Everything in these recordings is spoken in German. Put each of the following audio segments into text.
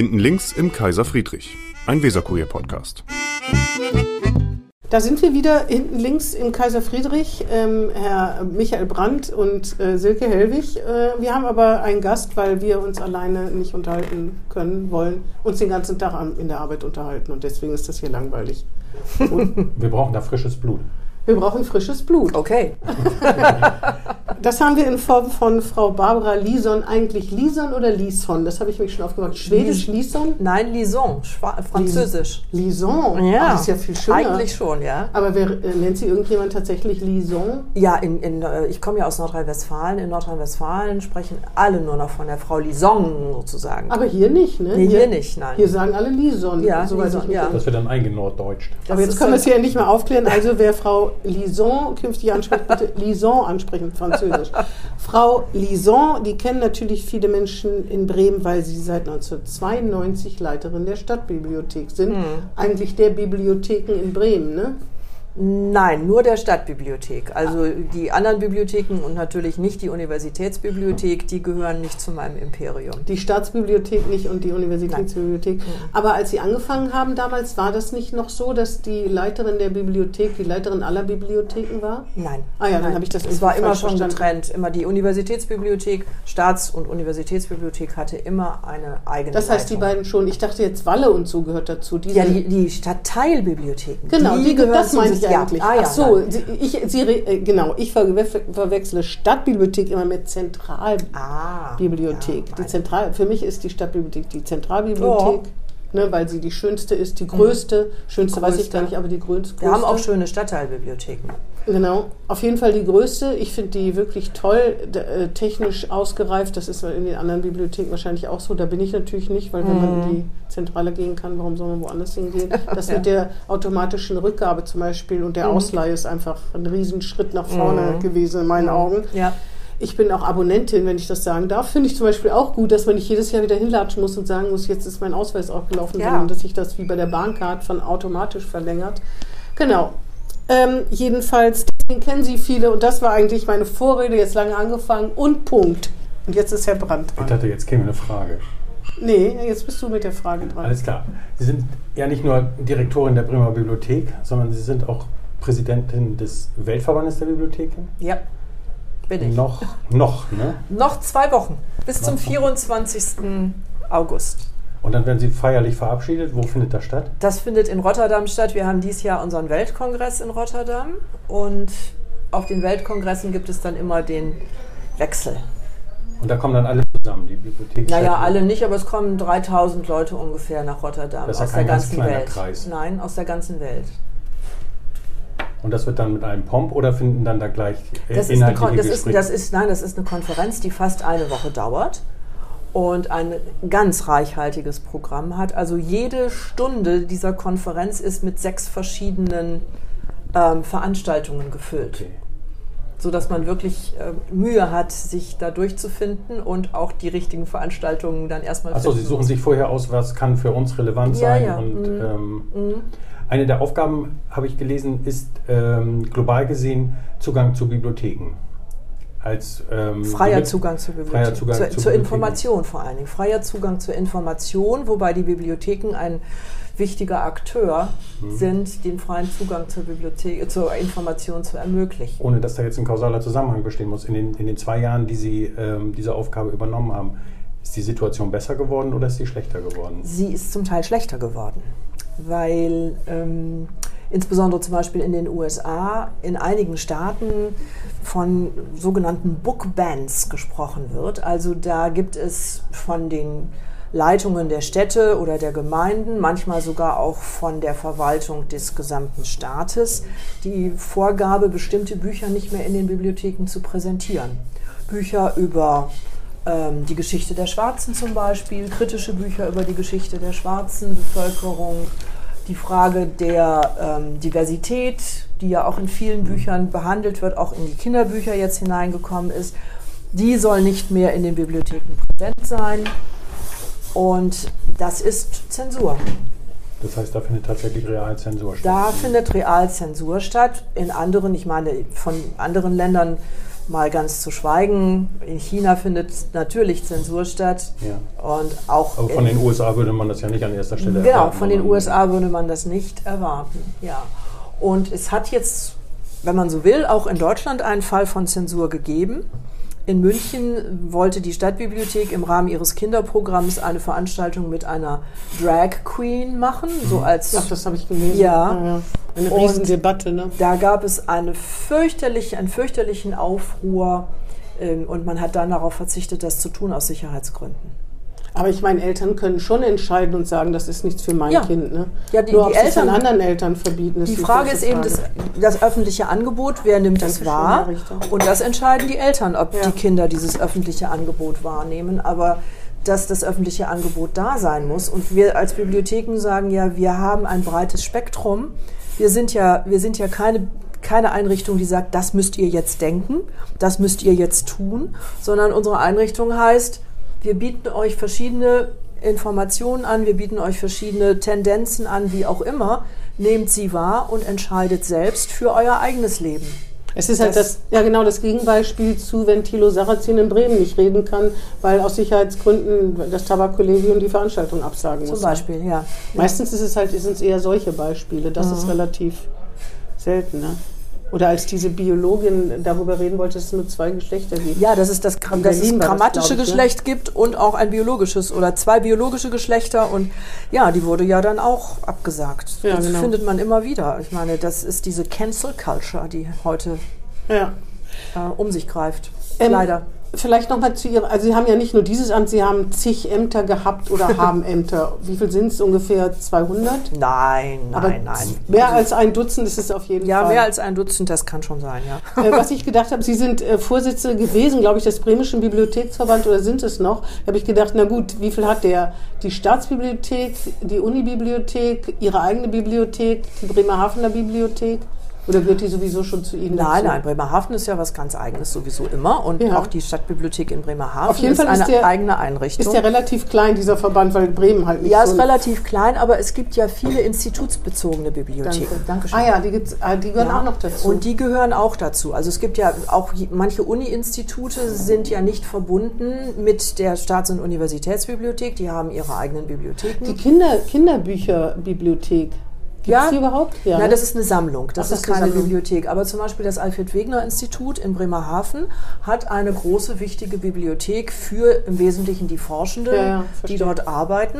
Hinten links im Kaiser Friedrich, ein Weserkurier-Podcast. Da sind wir wieder hinten links im Kaiser Friedrich, ähm, Herr Michael Brandt und äh, Silke Hellwig. Äh, wir haben aber einen Gast, weil wir uns alleine nicht unterhalten können, wollen uns den ganzen Tag in der Arbeit unterhalten und deswegen ist das hier langweilig. Und wir brauchen da frisches Blut. Wir brauchen frisches Blut. Okay. das haben wir in Form von Frau Barbara Lison. Eigentlich Lison oder Lison? Das habe ich mich schon aufgemacht. Schwedisch Lison? Nein, Lison, Französisch. Lison? Ja. Ach, das ist ja viel schöner. Eigentlich schon, ja. Aber wer, äh, nennt sie irgendjemand tatsächlich Lison? Ja, in, in, äh, ich komme ja aus Nordrhein-Westfalen. In Nordrhein-Westfalen sprechen alle nur noch von der Frau Lison sozusagen. Aber hier nicht, ne? Nee, hier, hier nicht, nein. Hier sagen alle Lison. Ja, Lison, ja. Das wird dann eingenorddeutscht. Aber jetzt können wir es hier endlich mal aufklären. Also wer Frau Lison künftig anspricht, bitte Lison ansprechen, Französisch. Frau Lison, die kennen natürlich viele Menschen in Bremen, weil sie seit 1992 Leiterin der Stadtbibliothek sind. Mhm. Eigentlich der Bibliotheken in Bremen, ne? Nein, nur der Stadtbibliothek. Also die anderen Bibliotheken und natürlich nicht die Universitätsbibliothek, die gehören nicht zu meinem Imperium. Die Staatsbibliothek nicht und die Universitätsbibliothek. Nein. Aber als Sie angefangen haben damals, war das nicht noch so, dass die Leiterin der Bibliothek die Leiterin aller Bibliotheken war? Nein. Ah ja, dann habe ich das Es war immer schon verstanden. getrennt. Immer die Universitätsbibliothek, Staats- und Universitätsbibliothek hatte immer eine eigene Das heißt, Leitung. die beiden schon. Ich dachte jetzt Walle und so gehört dazu. Ja, die, die Stadtteilbibliotheken. Genau, die, die gehören das meine ich ja. eigentlich. Ah, ja, Ach so, Sie, ich, Sie, äh, genau, ich verwechsle Stadtbibliothek immer mit Zentralbibliothek. Ah, ja, die Zentral, für mich ist die Stadtbibliothek die Zentralbibliothek. Oh. Ne, weil sie die schönste ist, die größte. Mhm. Schönste größte. weiß ich gar nicht, aber die größte. Wir haben auch schöne Stadtteilbibliotheken. Genau, auf jeden Fall die größte. Ich finde die wirklich toll, äh, technisch ausgereift. Das ist in den anderen Bibliotheken wahrscheinlich auch so. Da bin ich natürlich nicht, weil wenn mhm. man in die Zentrale gehen kann, warum soll man woanders hingehen? Das ja. mit der automatischen Rückgabe zum Beispiel und der mhm. Ausleihe ist einfach ein Riesenschritt nach vorne mhm. gewesen in meinen mhm. Augen. Ja. Ich bin auch Abonnentin, wenn ich das sagen darf. Finde ich zum Beispiel auch gut, dass man nicht jedes Jahr wieder hinlatschen muss und sagen muss, jetzt ist mein Ausweis aufgelaufen, ja. sondern dass sich das wie bei der Bahncard von automatisch verlängert. Genau. Ähm, jedenfalls, den kennen Sie viele und das war eigentlich meine Vorrede, jetzt lange angefangen und Punkt. Und jetzt ist Herr Brandt dran. Ich dachte, jetzt käme eine Frage. Nee, jetzt bist du mit der Frage dran. Alles klar. Sie sind ja nicht nur Direktorin der Bremer Bibliothek, sondern Sie sind auch Präsidentin des Weltverbandes der Bibliotheken. Ja bin ich. Noch, noch, ne? Noch zwei Wochen, bis noch zum 24. August. Und dann werden Sie feierlich verabschiedet. Wo findet das statt? Das findet in Rotterdam statt. Wir haben dieses Jahr unseren Weltkongress in Rotterdam. Und auf den Weltkongressen gibt es dann immer den Wechsel. Und da kommen dann alle zusammen, die Bibliothek? Naja, alle nicht, aber es kommen 3000 Leute ungefähr nach Rotterdam das ist aus der ganzen Welt. Kreis. Nein, aus der ganzen Welt. Und das wird dann mit einem Pomp oder finden dann da gleich das inhaltliche ist das Gespräche? Ist, das ist, nein, das ist eine Konferenz, die fast eine Woche dauert und ein ganz reichhaltiges Programm hat. Also jede Stunde dieser Konferenz ist mit sechs verschiedenen ähm, Veranstaltungen gefüllt. Okay. So dass man wirklich äh, Mühe hat, sich da durchzufinden und auch die richtigen Veranstaltungen dann erstmal Achso, Sie suchen sich vorher aus, was kann für uns relevant ja, sein. Ja. Und, mhm. Ähm, mhm. Eine der Aufgaben, habe ich gelesen, ist ähm, global gesehen Zugang zu Bibliotheken. Als, ähm, freier Zugang zur Bibliothek. Freier Zugang zu, zur Information vor allen Dingen. Freier Zugang zur Information, wobei die Bibliotheken ein wichtiger Akteur mhm. sind, den freien Zugang zur Bibliothek, zur Information zu ermöglichen. Ohne dass da jetzt ein kausaler Zusammenhang bestehen muss. In den, in den zwei Jahren, die Sie ähm, diese Aufgabe übernommen haben, ist die Situation besser geworden oder ist sie schlechter geworden? Sie ist zum Teil schlechter geworden weil ähm, insbesondere zum Beispiel in den USA in einigen Staaten von sogenannten Book Bands gesprochen wird. Also da gibt es von den Leitungen der Städte oder der Gemeinden, manchmal sogar auch von der Verwaltung des gesamten Staates, die Vorgabe, bestimmte Bücher nicht mehr in den Bibliotheken zu präsentieren. Bücher über ähm, die Geschichte der Schwarzen zum Beispiel, kritische Bücher über die Geschichte der schwarzen Bevölkerung, die Frage der ähm, Diversität, die ja auch in vielen Büchern behandelt wird, auch in die Kinderbücher jetzt hineingekommen ist, die soll nicht mehr in den Bibliotheken präsent sein. Und das ist Zensur. Das heißt, da findet tatsächlich Realzensur statt. Da findet Realzensur statt. In anderen, ich meine, von anderen Ländern mal ganz zu schweigen. In China findet natürlich Zensur statt. Ja. Und auch Aber von den USA würde man das ja nicht an erster Stelle Genau, erwarten. von den USA würde man das nicht erwarten. Ja. Und es hat jetzt, wenn man so will, auch in Deutschland einen Fall von Zensur gegeben. In München wollte die Stadtbibliothek im Rahmen ihres Kinderprogramms eine Veranstaltung mit einer Drag Queen machen, so als Ach, das habe ich gelesen. Ja. Eine Und- Riesendebatte, ne? da gab es eine fürchterlich, einen fürchterlichen Aufruhr ähm, und man hat dann darauf verzichtet, das zu tun aus Sicherheitsgründen. Aber ich meine, Eltern können schon entscheiden und sagen, das ist nichts für mein Ja. Kind. Ne? Ja, die- Nur die ob es Eltern- den anderen Eltern verbieten. Die Frage ist eben das, das öffentliche Angebot, wer nimmt es Dankeschön, wahr? Und das entscheiden die Eltern, ob Ja. die Kinder dieses öffentliche Angebot wahrnehmen. Aber dass das öffentliche Angebot da sein muss. Und wir als Bibliotheken sagen ja, wir haben ein breites Spektrum. Wir sind ja, wir sind ja keine, keine Einrichtung, die sagt, das müsst ihr jetzt denken, das müsst ihr jetzt tun, sondern unsere Einrichtung heißt, wir bieten euch verschiedene Informationen an, wir bieten euch verschiedene Tendenzen an, wie auch immer. Nehmt sie wahr und entscheidet selbst für euer eigenes Leben. Es ist halt Das- ja genau das Gegenbeispiel zu, wenn Thilo Sarrazin in Bremen nicht reden kann, weil aus Sicherheitsgründen das Tabakkollegium die Veranstaltung absagen Zum muss. Beispiel, ja. Meistens ist es halt, sind es eher solche Beispiele. Das Mhm. ist relativ selten. Ne? Oder als diese Biologin darüber reden wollte, dass es nur zwei Geschlechter gibt. Ja, dass es das, In dass es das, grammatische ich, ne? Geschlecht gibt und auch ein biologisches oder zwei biologische Geschlechter. Und ja, die wurde ja dann auch abgesagt. Ja, das genau. findet man immer wieder. Ich meine, das ist diese Cancel Culture, die heute Ja. äh, um sich greift. Ähm, Leider. Vielleicht nochmal zu Ihrer, also Sie haben ja nicht nur dieses Amt, Sie haben zig Ämter gehabt oder haben Ämter. Wie viel sind es? Ungefähr 200? Nein, nein, Aber nein. Mehr als ein Dutzend ist es auf jeden ja, Fall. mehr als ein Dutzend, das kann schon sein, ja. Äh, was ich gedacht habe, Sie sind äh, Vorsitzende gewesen, glaube ich, des Bremischen Bibliotheksverband oder sind es noch? Da habe ich gedacht, na gut, wie viel hat der? Die Staatsbibliothek, die Unibibliothek, Ihre eigene Bibliothek, die Bremerhavener Bibliothek? Oder gehört die sowieso schon zu Ihnen Nein, dazu? nein, Bremerhaven ist ja was ganz Eigenes sowieso immer. Und Ja. auch die Stadtbibliothek in Bremerhaven Auf jeden ist Fall ist eine der- eigene Einrichtung. Ist ja relativ klein, dieser Verband, weil Bremen halt nicht ja, so ist relativ klein, aber es gibt ja viele institutsbezogene Bibliotheken. Danke. Dankeschön. Ah ja, die, gibt's, ah, die gehören Ja. auch noch dazu. Und die gehören auch dazu. Also es gibt ja auch manche Uni-Institute sind ja nicht verbunden mit der Staats- und Universitätsbibliothek. Die haben ihre eigenen Bibliotheken. die Kinder, Kinderbücherbibliothek, gibt Ja. die überhaupt? Nein, ne? das ist eine Sammlung. Das, Ach, ist ist eine keine Sammlung. Bibliothek. Aber zum Beispiel das Alfred-Wegener-Institut in Bremerhaven hat eine große, wichtige Bibliothek für im Wesentlichen die Forschenden, Ja, ja, die dort arbeiten.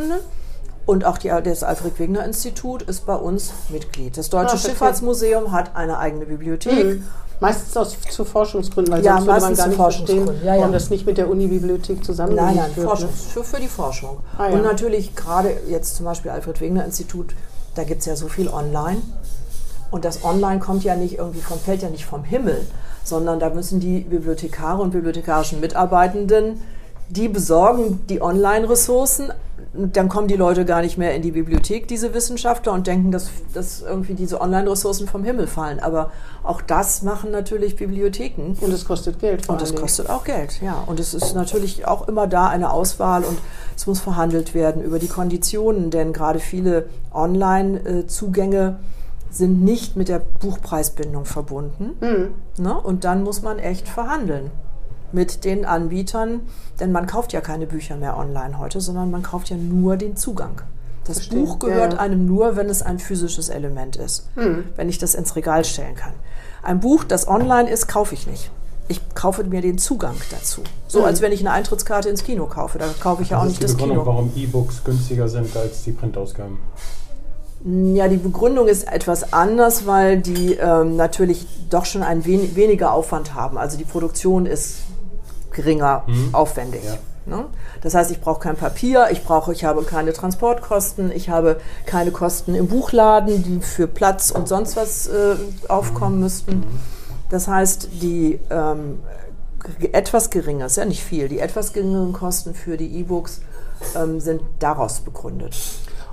Und auch die, das Alfred-Wegener-Institut ist bei uns Mitglied. Das Deutsche Ah. Schifffahrtsmuseum hat eine eigene Bibliothek. Mhm. Meistens aus, zu Forschungsgründen, weil Ja, sonst würde man gar nicht verstehen. Ja, ja. warum das nicht mit der Unibibliothek zusammengelegt Nein, nein, wird. Forschung, Ne? für, für die Forschung. Ah, ja. Und natürlich gerade jetzt zum Beispiel Alfred Wegener Institut, da gibt es ja so viel online. Und das Online kommt ja nicht irgendwie vom, fällt ja nicht vom Himmel, sondern da müssen die Bibliothekare und bibliothekarischen Mitarbeitenden, die besorgen die Online-Ressourcen. Dann kommen die Leute gar nicht mehr in die Bibliothek, diese Wissenschaftler, und denken, dass, dass irgendwie diese Online-Ressourcen vom Himmel fallen. Aber auch das machen natürlich Bibliotheken. Und es kostet Geld Und Dingen. kostet auch Geld, ja. Und es ist natürlich auch immer da eine Auswahl und es muss verhandelt werden über die Konditionen, denn gerade viele Online-Zugänge sind nicht mit der Buchpreisbindung verbunden. Mhm. Ne? Und dann muss man echt verhandeln mit den Anbietern, denn man kauft ja keine Bücher mehr online heute, sondern man kauft ja nur den Zugang. Das Verstehe. Buch gehört Ja, einem nur, wenn es ein physisches Element ist, wenn ich das ins Regal stellen kann. Ein Buch, das online ist, kaufe ich nicht. Ich kaufe mir den Zugang dazu. So als wenn ich eine Eintrittskarte ins Kino kaufe. Da kaufe ich ja auch Das nicht das Begründung, Kino. warum E-Books günstiger sind als die Printausgaben. Ja, die Begründung ist etwas anders, weil die ähm, natürlich doch schon einen wen weniger Aufwand haben. Also die Produktion ist geringer aufwendig. Ja. Ne? Das heißt, ich brauche kein Papier, ich brauche, ich habe keine Transportkosten, ich habe keine Kosten im Buchladen, die für Platz und sonst was äh, aufkommen müssten. Das heißt, die ähm, etwas geringer, ist ja nicht viel, die etwas geringeren Kosten für die E-Books ähm, sind daraus begründet.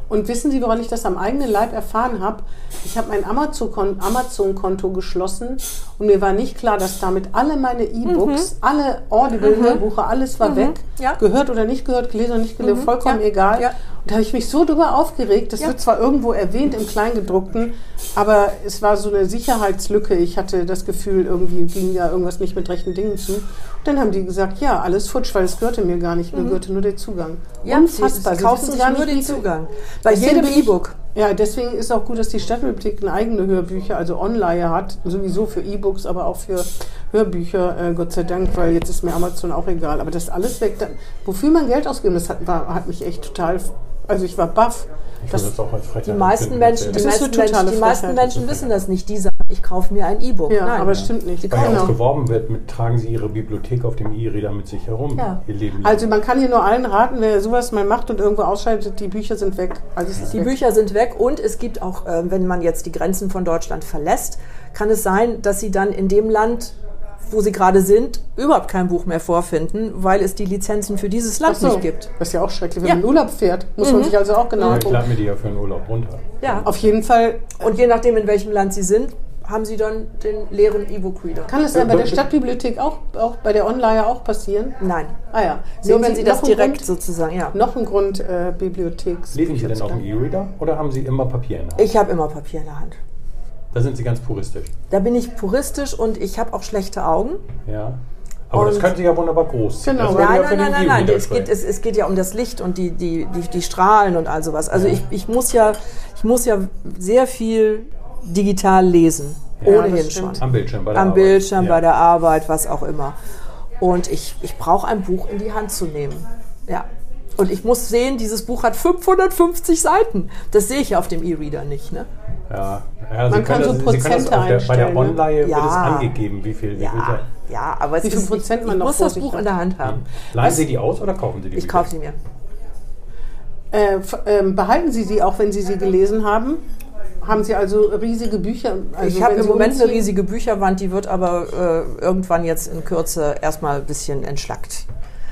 Und wissen Sie, woran ich das am eigenen Leib erfahren habe? Ich habe mein Amazon-Kon- Amazon-Konto geschlossen und mir war nicht klar, dass damit alle meine E-Books, alle Audible-Hörbuche, alles war weg. Ja. Gehört oder nicht gehört, gelesen oder nicht gelesen, mhm. vollkommen ja. egal. Ja. Da habe ich mich so drüber aufgeregt. Das wird zwar irgendwo erwähnt im Kleingedruckten, aber es war so eine Sicherheitslücke. Ich hatte das Gefühl, irgendwie ging ja irgendwas nicht mit rechten Dingen zu. Und dann haben die gesagt, ja, alles futsch, weil es gehörte mir gar nicht. Mir mhm. gehörte nur der Zugang. Ja, Unfassbar. Sie, sie kaufen sich nur den Zugang. Bei jedem E-Book. Ja, deswegen ist auch gut, dass die Stadtbibliothek eine eigene Hörbücher, also Online hat, sowieso für E-Books, aber auch für Hörbücher, äh, Gott sei Dank, weil jetzt ist mir Amazon auch egal. Aber das alles weg. Da, wofür man Geld ausgeben, das hat, war, hat mich echt total, also ich war baff. Das, das die meisten Menschen, die meisten, Menschen, die meisten Menschen wissen das nicht. Die sagen, ich kaufe mir ein E-Book. Ja, Nein, aber es stimmt nicht. Weil genau. geworben wird, mit, tragen sie ihre Bibliothek auf dem E-Reader mit sich herum. Ja. Ihr Leben also man kann hier nur allen raten, wer sowas mal macht und irgendwo ausschaltet, die Bücher sind weg. Also die weg. Bücher sind weg und es gibt auch, äh, wenn man jetzt die Grenzen von Deutschland verlässt, kann es sein, dass sie dann in dem Land wo sie gerade sind, überhaupt kein Buch mehr vorfinden, weil es die Lizenzen für dieses Land so. nicht gibt. Das ist ja auch schrecklich. Wenn ja. man in Urlaub fährt, muss mhm. man sich also auch genau ja, Ich lade mir die ja für einen Urlaub runter. Ja. Auf jeden Fall. Und je nachdem, in welchem Land sie sind, haben sie dann den leeren E-Book-Reader. Kann es dann bei der Stadtbibliothek auch, auch bei der Online auch passieren? Nein. Ah ja. Nur wenn Sie, das direkt Grund, sozusagen, ja. Noch ein Grund äh, Bibliotheks. Lesen Sie denn auf dem E-Reader oder haben Sie immer Papier in der Hand? Ich habe immer Papier in der Hand. Da sind Sie ganz puristisch. Da bin ich puristisch und ich habe auch schlechte Augen. Ja. Aber und das können Sie ja wunderbar groß ziehen. Genau. Nein, nein, nein, nein, nein. Es geht, es, es geht ja um das Licht und die, die, die, die Strahlen und all sowas. Also ja. ich, ich, muss ja, ich muss ja sehr viel digital lesen. Ja, ohnehin schon. Am Bildschirm bei der Am Arbeit. Bildschirm, ja. bei der Arbeit, was auch immer. Und ich, ich brauche ein Buch in die Hand zu nehmen. Ja. Und ich muss sehen, dieses Buch hat 550 Seiten. Das sehe ich ja auf dem E-Reader nicht. Ne? Ja, ja Man kann so das, Prozente kann einstellen. bei der ne? Online ja. wird es angegeben, wie viel. Wie ja, viel ja, aber wie viel ist, Prozent ich, man ich muss das Buch hat. in der Hand haben. Leihen Sie die aus oder kaufen Sie die? Ich kaufe sie mir. Äh, äh, behalten Sie sie auch, wenn Sie sie gelesen haben? Haben Sie also riesige Bücher? Also ich habe im Moment umziehen? eine riesige Bücherwand, die wird aber äh, irgendwann jetzt in Kürze erstmal ein bisschen entschlackt.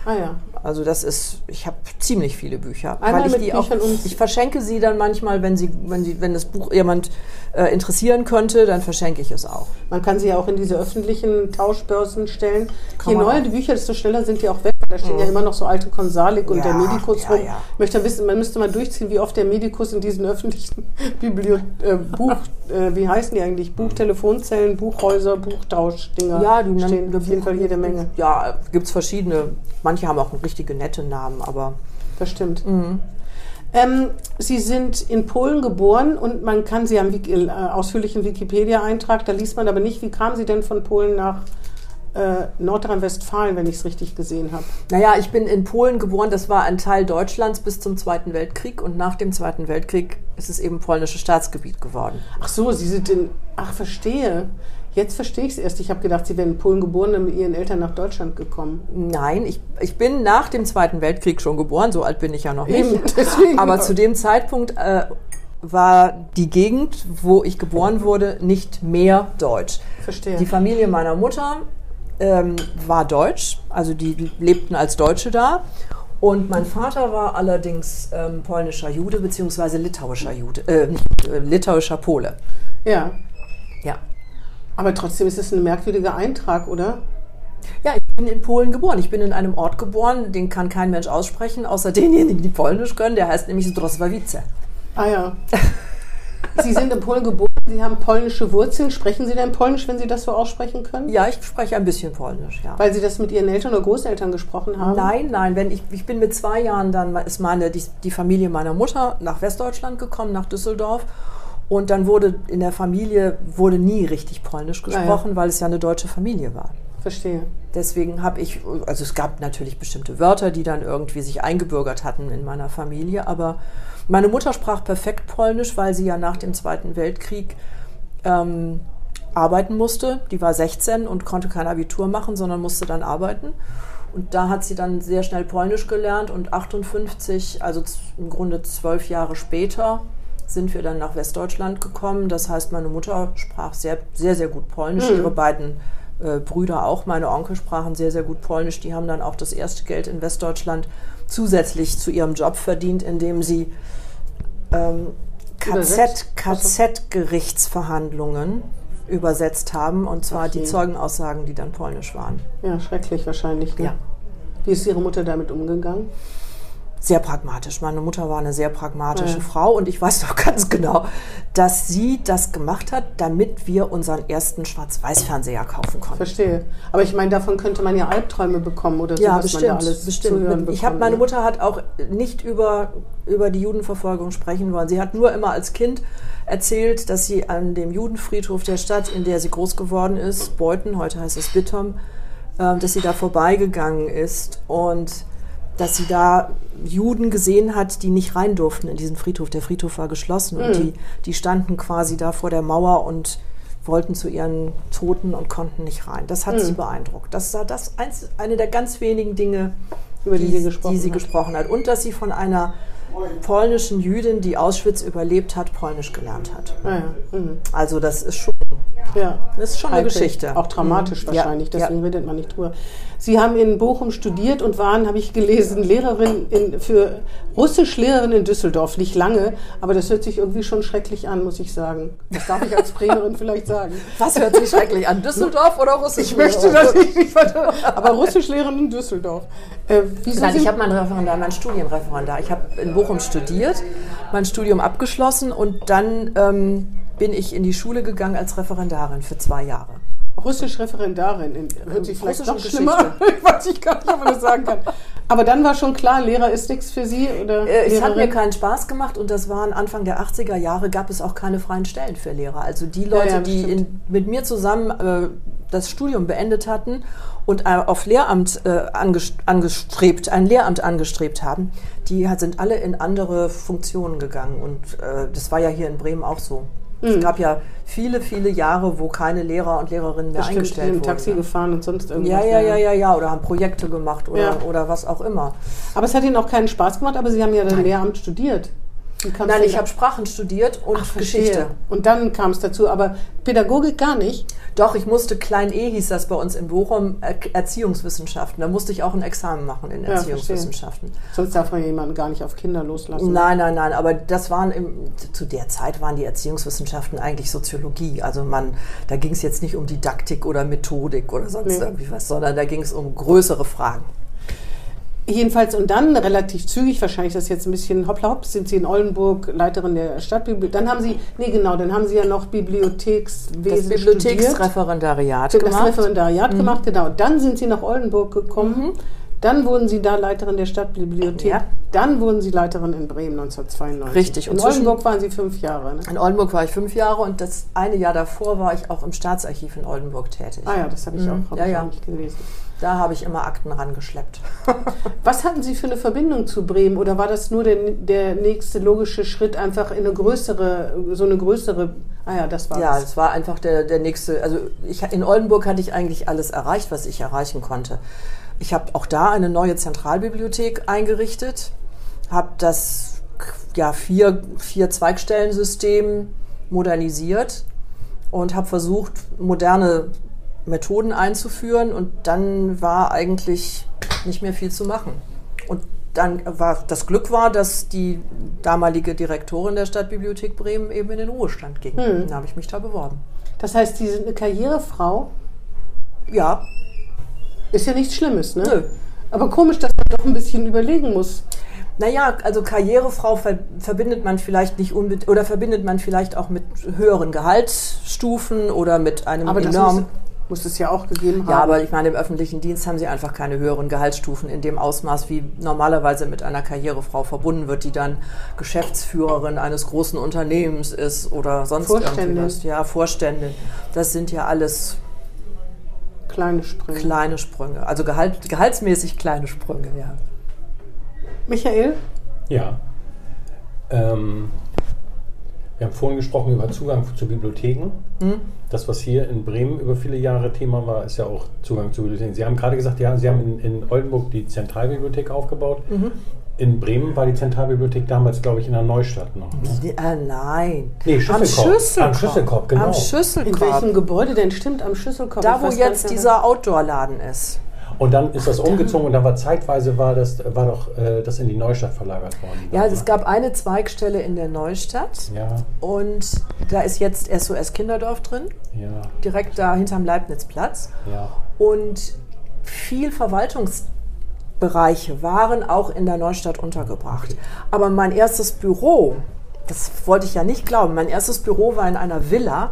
Ah ja. Also das ist, ich habe ziemlich viele Bücher, Einmal weil ich die Büchern auch, ich verschenke sie dann manchmal, wenn sie, wenn sie, wenn das Buch jemand äh, interessieren könnte, dann verschenke ich es auch. Man kann sie ja auch in diese öffentlichen Tauschbörsen stellen. Je neuer die Bücher, desto schneller sind die auch weg. Da stehen mhm. ja immer noch so alte Konsalik und ja, der Medikus ja, rum. Ja. Ich möchte wissen, man müsste mal durchziehen, wie oft der Medikus in diesen öffentlichen Biblio äh, Buch, äh, wie heißen die eigentlich? Buchtelefonzellen, Buchhäuser, Buchtauschdinger. Ja, die stehen auf jeden Fall jede Menge. Ja, gibt es verschiedene. Manche haben auch einen richtige nette Namen, aber. Das stimmt. Mhm. Ähm, Sie sind in Polen geboren und man kann Sie haben äh, ausführlichen Wikipedia-Eintrag, da liest man aber nicht, wie kamen Sie denn von Polen nach äh, Nordrhein-Westfalen, wenn ich es richtig gesehen habe. Naja, ich bin in Polen geboren, das war ein Teil Deutschlands bis zum Zweiten Weltkrieg und nach dem Zweiten Weltkrieg ist es eben polnisches Staatsgebiet geworden. Ach so, Sie sind in, ach verstehe. Jetzt verstehe ich es erst. Ich habe gedacht, Sie wären in Polen geboren und mit Ihren Eltern nach Deutschland gekommen. Nein, ich, ich bin nach dem Zweiten Weltkrieg schon geboren, so alt bin ich ja noch nicht. Eben, deswegen. Aber zu dem Zeitpunkt äh, war die Gegend, wo ich geboren wurde, nicht mehr deutsch. Verstehe. Die Familie meiner Mutter ähm, war deutsch, also die lebten als Deutsche da. Und mein Vater war allerdings ähm, polnischer Jude bzw. litauischer Jude, äh, äh, litauischer Pole. Ja. Ja. Aber trotzdem ist es ein merkwürdiger Eintrag, oder? Ja, ich bin in Polen geboren. Ich bin in einem Ort geboren, den kann kein Mensch aussprechen, außer denjenigen, die Polnisch können. Der heißt nämlich Zdrosławice. Ah ja. Sie sind in Polen geboren, Sie haben polnische Wurzeln. Sprechen Sie denn Polnisch, wenn Sie das so aussprechen können? Ja, ich spreche ein bisschen Polnisch, ja. Weil Sie das mit Ihren Eltern oder Großeltern gesprochen haben? Nein, nein. Wenn ich, ich bin mit zwei Jahren, dann ist meine, die, die Familie meiner Mutter nach Westdeutschland gekommen, nach Düsseldorf. Und dann wurde in der Familie wurde nie richtig Polnisch gesprochen, ah, ja. weil es ja eine deutsche Familie war. Verstehe. Deswegen habe ich, also es gab natürlich bestimmte Wörter, die dann irgendwie sich eingebürgert hatten in meiner Familie, aber meine Mutter sprach perfekt Polnisch, weil sie ja nach dem Zweiten Weltkrieg ähm, arbeiten musste. Die war 16 und konnte kein Abitur machen, sondern musste dann arbeiten. Und da hat sie dann sehr schnell Polnisch gelernt und 58, also im Grunde zwölf Jahre später, sind wir dann nach Westdeutschland gekommen. Das heißt, meine Mutter sprach sehr, sehr, sehr gut Polnisch. Mhm. Ihre beiden äh, Brüder auch. Meine Onkel sprachen sehr, sehr gut Polnisch. Die haben dann auch das erste Geld in Westdeutschland zusätzlich zu ihrem Job verdient, indem sie ähm, KZ, KZ-Gerichtsverhandlungen übersetzt haben. Und zwar okay. die Zeugenaussagen, die dann polnisch waren. Ja, schrecklich wahrscheinlich. Ne? Ja. Wie ist Ihre Mutter damit umgegangen? Sehr pragmatisch. Meine Mutter war eine sehr pragmatische ja. Frau und ich weiß noch ganz genau, dass sie das gemacht hat, damit wir unseren ersten Schwarz-Weiß-Fernseher kaufen konnten. Verstehe. Aber ich meine, davon könnte man ja Albträume bekommen oder so, ja, bestimmt, man da alles bestimmt. Ich habe meine Mutter hat auch nicht über über die Judenverfolgung sprechen wollen. Sie hat nur immer als Kind erzählt, dass sie an dem Judenfriedhof der Stadt, in der sie groß geworden ist, Beuthen, heute heißt es Bittom, äh, dass sie da vorbeigegangen ist und dass sie da Juden gesehen hat, die nicht rein durften in diesen Friedhof. Der Friedhof war geschlossen mhm. und die, die standen quasi da vor der Mauer und wollten zu ihren Toten und konnten nicht rein. Das hat mhm. sie beeindruckt. Das war das eins, eine der ganz wenigen Dinge, über die, die, sie, gesprochen, die sie gesprochen hat. Und dass sie von einer polnischen Jüdin, die Auschwitz überlebt hat, Polnisch gelernt hat. Ah ja. mhm. Also das ist schon, ja. das ist schon eine Geschichte. Auch dramatisch mhm. wahrscheinlich, ja. deswegen redet man nicht drüber. Sie haben in Bochum studiert und waren, habe ich gelesen, Lehrerin in, für Russischlehrerin in Düsseldorf. Nicht lange, aber das hört sich irgendwie schon schrecklich an, muss ich sagen. Das darf ich als Bremerin vielleicht sagen. Was hört sich schrecklich an? Düsseldorf oder Russisch? Ich möchte das nicht, aber Russischlehrerin in Düsseldorf. Äh, Nein, ich habe mein Referendar, mein Studienreferendar. Ich habe in Bochum studiert, mein Studium abgeschlossen und dann ähm, bin ich in die Schule gegangen als Referendarin für zwei Jahre. Russisch-Referendarin. Hört sich vielleicht noch schlimmer. Ich weiß ich gar nicht, ob man das sagen kann. Aber dann war schon klar, Lehrer ist nichts für Sie? Oder äh, es hat mir keinen Spaß gemacht und das waren Anfang der 80er Jahre, gab es auch keine freien Stellen für Lehrer. Also die Leute, ja, ja, die in, mit mir zusammen äh, das Studium beendet hatten und äh, auf Lehramt äh, angestrebt, ein Lehramt angestrebt haben, die sind alle in andere Funktionen gegangen. Und äh, das war ja hier in Bremen auch so. Es mhm. gab ja viele, viele Jahre, wo keine Lehrer und Lehrerinnen mehr Bestimmt, eingestellt wurden. Taxi ja. gefahren und sonst irgendwas. Ja, ja, ja, ja, ja, oder haben Projekte gemacht oder, ja. oder was auch immer. Aber es hat Ihnen auch keinen Spaß gemacht, aber Sie haben ja dann Lehramt studiert. Nein, ich habe Sprachen studiert und Ach, Geschichte. Und dann kam es dazu, aber Pädagogik gar nicht? Doch, ich musste, Klein E hieß das bei uns in Bochum, Erziehungswissenschaften. Da musste ich auch ein Examen machen in ja, Erziehungswissenschaften. Verstehe. Sonst darf man jemanden gar nicht auf Kinder loslassen. Nein, nein, nein, aber das waren, im, zu der Zeit waren die Erziehungswissenschaften eigentlich Soziologie. Also man, da ging es jetzt nicht um Didaktik oder Methodik oder sonst nee. irgendwie was, sondern da ging es um größere Fragen. Jedenfalls und dann relativ zügig, wahrscheinlich das jetzt ein bisschen hoppla hopp, sind Sie in Oldenburg Leiterin der Stadtbibliothek. Dann haben Sie, nee genau, dann haben Sie ja noch Bibliothekswesen Das Bibliotheksreferendariat gemacht. Das Referendariat mhm. gemacht, genau. Dann sind Sie nach Oldenburg gekommen. Mhm. Dann wurden Sie da Leiterin der Stadtbibliothek. Ja. Dann wurden Sie Leiterin in Bremen 1992. Richtig. Und in Oldenburg waren Sie fünf Jahre. Ne? In Oldenburg war ich fünf Jahre und das eine Jahr davor war ich auch im Staatsarchiv in Oldenburg tätig. Ah ja, das habe ich mhm. auch, hab ja, ja. nicht gelesen. Da habe ich immer Akten rangeschleppt. Was hatten Sie für eine Verbindung zu Bremen? Oder war das nur der, der nächste logische Schritt, einfach in eine größere, so eine größere, ah ja, das war Ja, es war einfach der, der nächste, also ich, in Oldenburg hatte ich eigentlich alles erreicht, was ich erreichen konnte. Ich habe auch da eine neue Zentralbibliothek eingerichtet, habe das ja, vier, vier Zweigstellensystem modernisiert und habe versucht, moderne Methoden einzuführen und dann war eigentlich nicht mehr viel zu machen. Und dann war das Glück war, dass die damalige Direktorin der Stadtbibliothek Bremen eben in den Ruhestand ging. Hm. Dann habe ich mich da beworben. Das heißt, Sie sind eine Karrierefrau? Ja. Ist ja nichts Schlimmes, ne? Nö. Aber komisch, dass man doch ein bisschen überlegen muss. Naja, also Karrierefrau verbindet man vielleicht nicht unbedingt oder verbindet man vielleicht auch mit höheren Gehaltsstufen oder mit einem Aber enormen muss es ja auch gegeben haben. Ja, aber ich meine, im öffentlichen Dienst haben sie einfach keine höheren Gehaltsstufen in dem Ausmaß, wie normalerweise mit einer Karrierefrau verbunden wird, die dann Geschäftsführerin eines großen Unternehmens ist oder sonst Vorstände. irgendwas. Ja, Vorstände. Das sind ja alles kleine Sprünge. Kleine Sprünge. Also Gehalt, gehaltsmäßig kleine Sprünge, ja. Michael? Ja. Ähm, wir haben vorhin gesprochen über Zugang zu Bibliotheken. Mhm. Das, was hier in Bremen über viele Jahre Thema war, ist ja auch Zugang zu Bibliotheken. Sie haben gerade gesagt, ja, Sie haben in, in Oldenburg die Zentralbibliothek aufgebaut. Mhm. In Bremen war die Zentralbibliothek damals, glaube ich, in der Neustadt noch. Ne? Äh, nein. Nee, Schüsselkorb. Am Schüsselkorb. Am Schüsselkorb, genau. Am Schüsselkorb. In welchem Gebäude denn stimmt am Schüsselkorb? Da, wo jetzt dieser Outdoor-Laden ist. Und dann ist das umgezogen und dann war zeitweise war das war doch äh, das in die Neustadt verlagert worden. Ja, also es gab eine Zweigstelle in der Neustadt. Ja. Und da ist jetzt SOS Kinderdorf drin. Ja. Direkt da hinterm Leibnizplatz. Ja. Und viel Verwaltungsbereich Bereiche waren auch in der Neustadt untergebracht. Okay. Aber mein erstes Büro, das wollte ich ja nicht glauben, mein erstes Büro war in einer Villa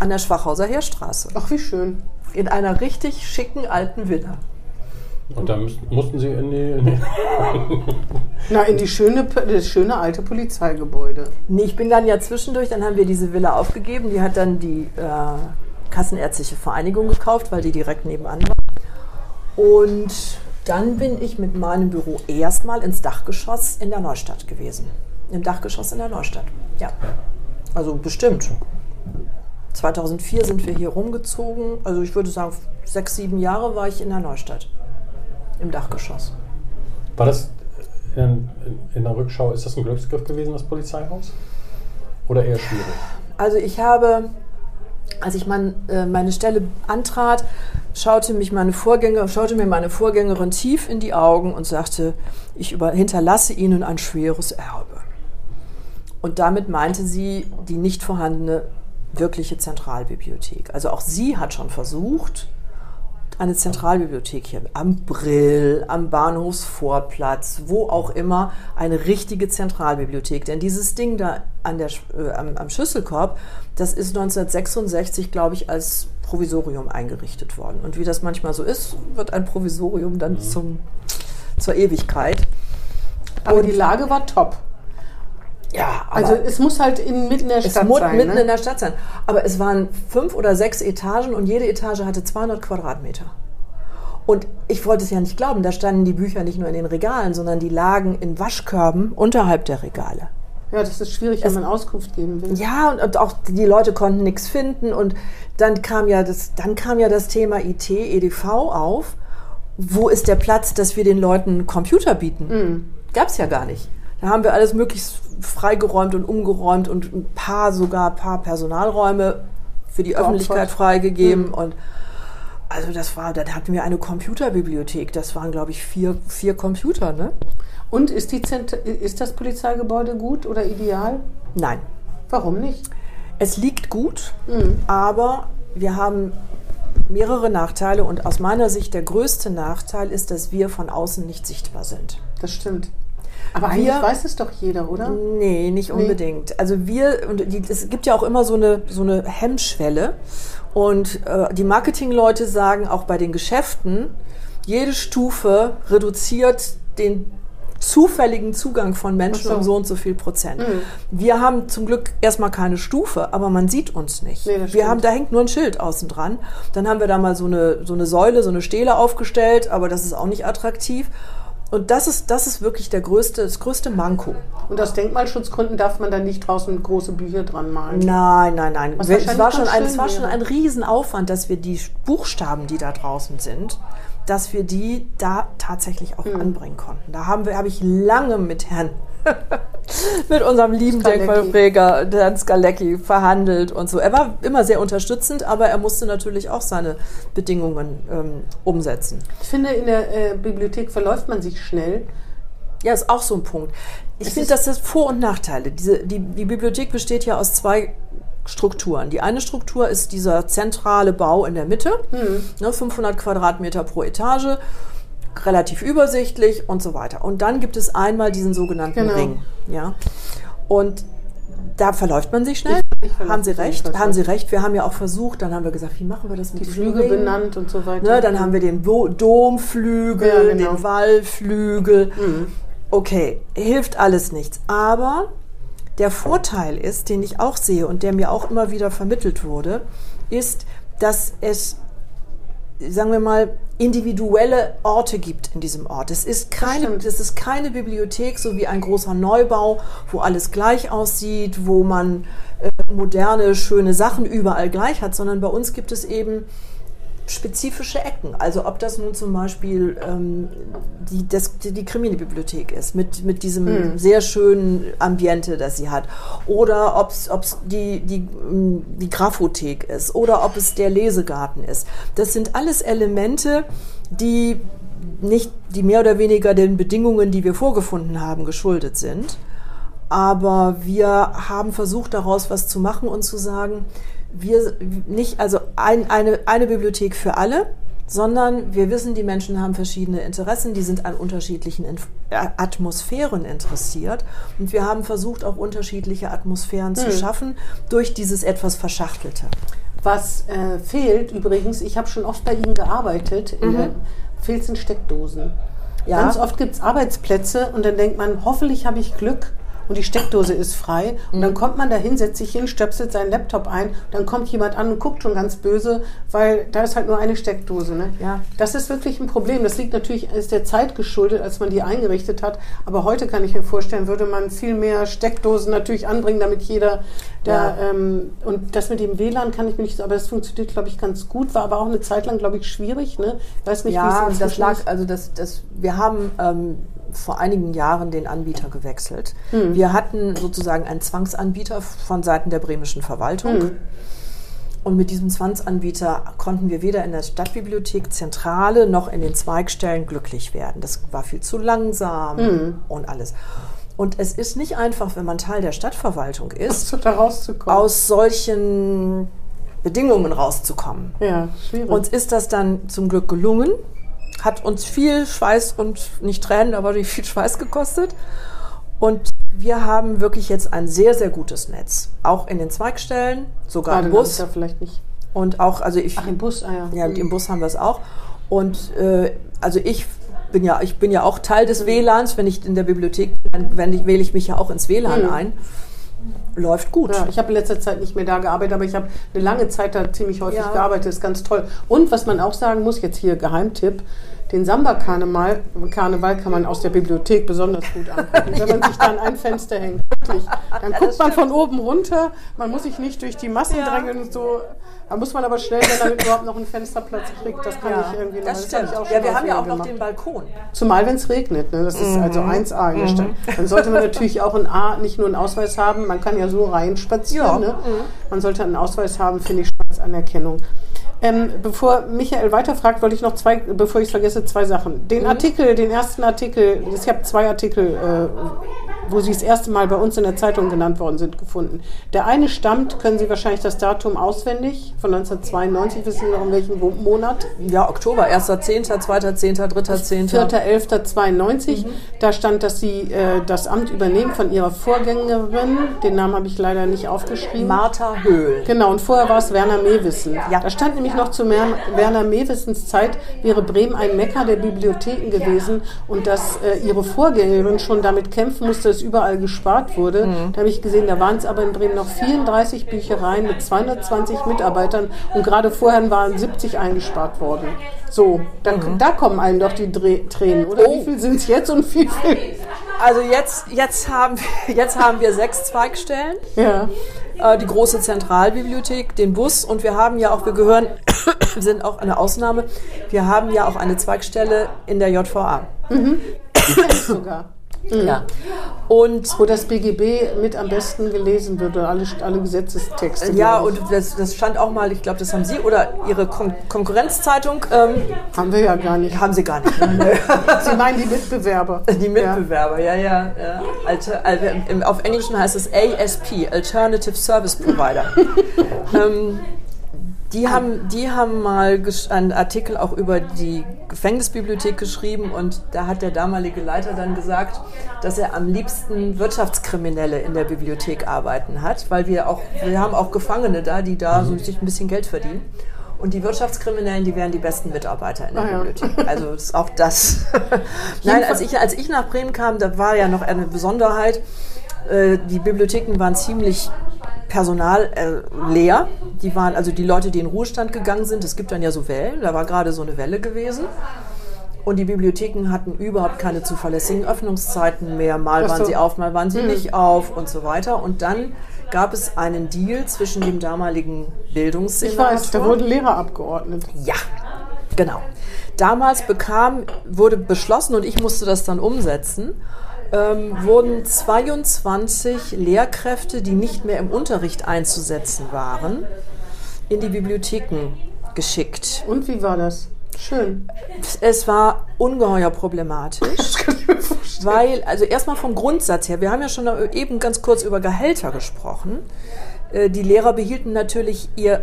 an der Schwachhauser Heerstraße. Ach, wie schön. In einer richtig schicken alten Villa. Und da mussten Sie in die, in die Na, in die schöne, das schöne alte Polizeigebäude. Nee, ich bin dann ja zwischendurch, dann haben wir diese Villa aufgegeben. Die hat dann die äh, Kassenärztliche Vereinigung gekauft, weil die direkt nebenan war. Und dann bin ich mit meinem Büro erstmal ins Dachgeschoss in der Neustadt gewesen. Im Dachgeschoss in der Neustadt. Ja. Also bestimmt. 2004 sind wir hier rumgezogen. Also ich würde sagen, sechs, sieben Jahre war ich in der Neustadt im Dachgeschoss. War das in, in, der Rückschau, ist das ein Glücksgriff gewesen, das Polizeihaus? Oder eher schwierig? Also ich habe, als ich mein, äh, meine Stelle antrat, schaute, mich meine Vorgänger, schaute mir meine Vorgängerin tief in die Augen und sagte, ich über, hinterlasse Ihnen ein schweres Erbe. Und damit meinte sie die nicht vorhandene wirkliche Zentralbibliothek. Also auch sie hat schon versucht, eine Zentralbibliothek hier am Brill, am Bahnhofsvorplatz, wo auch immer, eine richtige Zentralbibliothek. Denn dieses Ding da an der, äh, am, am Schüsselkorb, das ist 1966, glaube ich, als Provisorium eingerichtet worden. Und wie das manchmal so ist, wird ein Provisorium dann mhm. zum, zur Ewigkeit. Aber Und die Lage war top. Ja, also es muss halt in, mitten in der Stadt sein. Es muss mitten ne? in der Stadt sein. Aber es waren fünf oder sechs Etagen und jede Etage hatte 200 Quadratmeter. Und ich wollte es ja nicht glauben, da standen die Bücher nicht nur in den Regalen, sondern die lagen in Waschkörben unterhalb der Regale. Ja, das ist schwierig, wenn man Auskunft geben will. Ja, und, und auch die Leute konnten nichts finden. Und dann kam ja das, dann kam ja das Thema IT, EDV auf. Wo ist der Platz, dass wir den Leuten Computer bieten? Mhm. Gab es ja gar nicht. Da haben wir alles möglichst freigeräumt und umgeräumt und ein paar sogar ein paar Personalräume für die Öffentlichkeit freigegeben mhm. und also das war, dann hatten wir eine Computerbibliothek. Das waren, glaube ich, vier, vier Computer, ne? Und ist, die Zent ist das Polizeigebäude gut oder ideal? Nein. Warum nicht? Es liegt gut, mhm. aber wir haben mehrere Nachteile und aus meiner Sicht der größte Nachteil ist, dass wir von außen nicht sichtbar sind. Das stimmt. Aber eigentlich wir, weiß es doch jeder, oder? Nee, nicht unbedingt. Nee. Also wir, und die, es gibt ja auch immer so eine, so eine Hemmschwelle. Und äh, die Marketingleute sagen auch bei den Geschäften, jede Stufe reduziert den zufälligen Zugang von Menschen so. um so und so viel Prozent. Mhm. Wir haben zum Glück erstmal keine Stufe, aber man sieht uns nicht. Nee, wir haben, da hängt nur ein Schild außen dran. Dann haben wir da mal so eine, so eine Säule, so eine Stele aufgestellt, aber das ist auch nicht attraktiv. Und das ist, das ist wirklich der größte, das größte Manko. Und aus Denkmalschutzgründen darf man da nicht draußen große Bücher dran malen? Nein, nein, nein. es war, schon ein, es war schon ein Riesenaufwand, dass wir die Buchstaben, die da draußen sind, dass wir die da tatsächlich auch mhm. anbringen konnten. Da haben wir, habe ich lange mit Herrn mit unserem lieben Denkmalpräger Herrn Skalecki verhandelt und so. Er war immer sehr unterstützend, aber er musste natürlich auch seine Bedingungen ähm, umsetzen. Ich finde, in der äh, Bibliothek verläuft man sich schnell. Ja, ist auch so ein Punkt. Ich finde, das sind Vor- und Nachteile. Diese, die, die Bibliothek besteht ja aus zwei Strukturen. Die eine Struktur ist dieser zentrale Bau in der Mitte, hm. ne, 500 Quadratmeter pro Etage relativ übersichtlich und so weiter. Und dann gibt es einmal diesen sogenannten genau. Ring. Ja? Und da verläuft man sich schnell. Ich, ich haben Sie recht, haben Sie recht. Wir haben ja auch versucht, dann haben wir gesagt, wie machen wir das mit Die Flügel Ring? benannt und so weiter. Ne, dann haben wir den Domflügel, ja, genau. den Wallflügel. Mhm. Okay, hilft alles nichts. Aber der Vorteil ist, den ich auch sehe und der mir auch immer wieder vermittelt wurde, ist, dass es sagen wir mal, individuelle Orte gibt in diesem Ort. Es ist keine, das ist keine Bibliothek, so wie ein großer Neubau, wo alles gleich aussieht, wo man äh, moderne, schöne Sachen überall gleich hat, sondern bei uns gibt es eben spezifische Ecken. Also ob das nun zum Beispiel ähm, die, das, die Krimi-Bibliothek ist, mit, mit diesem mhm. sehr schönen Ambiente, das sie hat, oder ob es die, die, die Graphothek ist, oder ob es der Lesegarten ist. Das sind alles Elemente, die nicht, die mehr oder weniger den Bedingungen, die wir vorgefunden haben, geschuldet sind. Aber wir haben versucht, daraus was zu machen und zu sagen, wir nicht, also ein, eine, eine Bibliothek für alle, sondern wir wissen, die Menschen haben verschiedene Interessen, die sind an unterschiedlichen Inf äh, Atmosphären interessiert und wir haben versucht, auch unterschiedliche Atmosphären zu schaffen durch dieses etwas Verschachtelte. Was äh, fehlt übrigens, ich habe schon oft bei Ihnen gearbeitet, mhm. fehlt sind Steckdosen. Ja. Ganz oft gibt es Arbeitsplätze und dann denkt man, hoffentlich habe ich Glück und die Steckdose ist frei. Und mhm. dann kommt man dahin, setzt sich hin, stöpselt seinen Laptop ein, dann kommt jemand an und guckt schon ganz böse, weil da ist halt nur eine Steckdose. Ne? Ja. Das ist wirklich ein Problem. Das liegt natürlich, ist der Zeit geschuldet, als man die eingerichtet hat. Aber heute kann ich mir vorstellen, würde man viel mehr Steckdosen natürlich anbringen, damit jeder da, ja. ähm, und das mit dem WLAN kann ich mir nicht so, aber das funktioniert, glaube ich, ganz gut, war aber auch eine Zeit lang, glaube ich, schwierig. Ne? Weiß nicht, ja, wie es das lag, also das, das, wir haben ähm, vor einigen Jahren den Anbieter gewechselt. Hm. Wir hatten sozusagen einen Zwangsanbieter von Seiten der bremischen Verwaltung. Hm. Und mit diesem Zwangsanbieter konnten wir weder in der Stadtbibliothek Zentrale noch in den Zweigstellen glücklich werden. Das war viel zu langsam hm. und alles. Und es ist nicht einfach, wenn man Teil der Stadtverwaltung ist, aus solchen Bedingungen rauszukommen. Ja, schwierig. Uns ist das dann zum Glück gelungen hat uns viel Schweiß und nicht Tränen, aber viel Schweiß gekostet. Und wir haben wirklich jetzt ein sehr, sehr gutes Netz. Auch in den Zweigstellen, sogar ah, im Bus. Ja vielleicht nicht. Und auch, also ich. Ach, im Bus, ah ja. Ja, mhm. im Bus haben wir es auch. Und äh, also ich bin ja, ich bin ja auch Teil des mhm. WLANs. Wenn ich in der Bibliothek bin, dann wähle ich mich ja auch ins WLAN mhm. ein läuft gut. Ja, ich habe in letzter Zeit nicht mehr da gearbeitet, aber ich habe eine lange Zeit da ziemlich häufig ja. gearbeitet. Das ist ganz toll. Und was man auch sagen muss, jetzt hier Geheimtipp, den Samba-Karneval Karneval kann man aus der Bibliothek besonders gut angucken, wenn man sich da an ein Fenster hängt. Wirklich. Dann guckt man von oben runter, man muss sich nicht durch die Massen ja. drängen und so. Da muss man aber schnell, wenn man überhaupt noch einen Fensterplatz kriegt. Das kann ja, ich irgendwie das noch. Das stimmt. ja, wir haben ja auch gemacht. noch den Balkon. Zumal, wenn es regnet. Ne? Das ist mhm. also 1A in der mhm. Stadt. Dann sollte man natürlich auch ein A, nicht nur einen Ausweis haben. Man kann ja so reinspazieren. Ja. Ne? Mhm. Man sollte einen Ausweis haben, finde ich schon als Anerkennung. Ähm, bevor Michael weiterfragt, wollte ich noch zwei, bevor ich es vergesse, zwei Sachen. Den mhm. Artikel, den ersten Artikel, ich habe zwei Artikel, äh, wo Sie das erste Mal bei uns in der Zeitung genannt worden sind, gefunden. Der eine stammt, können Sie wahrscheinlich das Datum auswendig, von 1992, wissen Sie noch in welchem Monat? Ja, Oktober, 1.10., 2.10., 3.10. 4.11.92. Mhm. Da stand, dass Sie äh, das Amt übernehmen von Ihrer Vorgängerin, den Namen habe ich leider nicht aufgeschrieben. Martha Höhl. Genau, und vorher war es Werner Mehwissen. Ja. Da stand nämlich noch zu Werner Mewissens Zeit wäre Bremen ein Mecker der Bibliotheken gewesen und dass äh, ihre Vorgängerin schon damit kämpfen musste, dass überall gespart wurde. Mhm. Da habe ich gesehen, da waren es aber in Bremen noch 34 Büchereien mit 220 Mitarbeitern und gerade vorher waren 70 eingespart worden. So, da, mhm. da kommen einem doch die Dreh Tränen, oder? Oh. Wie viel sind es jetzt und wie viel? Also jetzt, jetzt, haben, wir, jetzt haben wir sechs Zweigstellen. Ja. Äh, die große Zentralbibliothek, den Bus und wir haben ja auch, wir gehören, sind auch eine Ausnahme, wir haben ja auch eine Zweigstelle in der JVA. Mhm. sogar. Mhm. Ja. Und wo das BGB mit am besten gelesen wird alle, alle Gesetzestexte. Ja, und das, das, stand auch mal, ich glaube, das haben Sie oder Ihre Kon Konkurrenzzeitung. Ähm, haben wir ja gar nicht. Haben Sie gar nicht. Sie meinen die Mitbewerber. Die Mitbewerber, ja, ja. ja. Alter, also, auf Englisch heißt es ASP, Alternative Service Provider. ähm, die haben, die haben mal einen Artikel auch über die Gefängnisbibliothek geschrieben und da hat der damalige Leiter dann gesagt, dass er am liebsten Wirtschaftskriminelle in der Bibliothek arbeiten hat, weil wir auch, wir haben auch Gefangene da, die da so sich ein bisschen Geld verdienen. Und die Wirtschaftskriminellen, die wären die besten Mitarbeiter in der ah, Bibliothek. Ja. Also ist auch das. Nein, als ich, als ich nach Bremen kam, da war ja noch eine Besonderheit. Äh, die Bibliotheken waren ziemlich Personal äh, leer. Die waren also die Leute, die in Ruhestand gegangen sind. Es gibt dann ja so Wellen. Da war gerade so eine Welle gewesen. Und die Bibliotheken hatten überhaupt keine zuverlässigen Öffnungszeiten mehr. Mal so. waren sie auf, mal waren sie mhm. nicht auf und so weiter. Und dann gab es einen Deal zwischen dem damaligen Bildungssenator. Ich weiß, da wurden Lehrer abgeordnet. Ja, genau. Damals bekam, wurde beschlossen und ich musste das dann umsetzen ähm, wurden 22 Lehrkräfte, die nicht mehr im Unterricht einzusetzen waren, in die Bibliotheken geschickt. Und wie war das? Schön. Es war ungeheuer problematisch, weil, also erstmal vom Grundsatz her, wir haben ja schon eben ganz kurz über Gehälter gesprochen. Äh, die Lehrer behielten natürlich ihr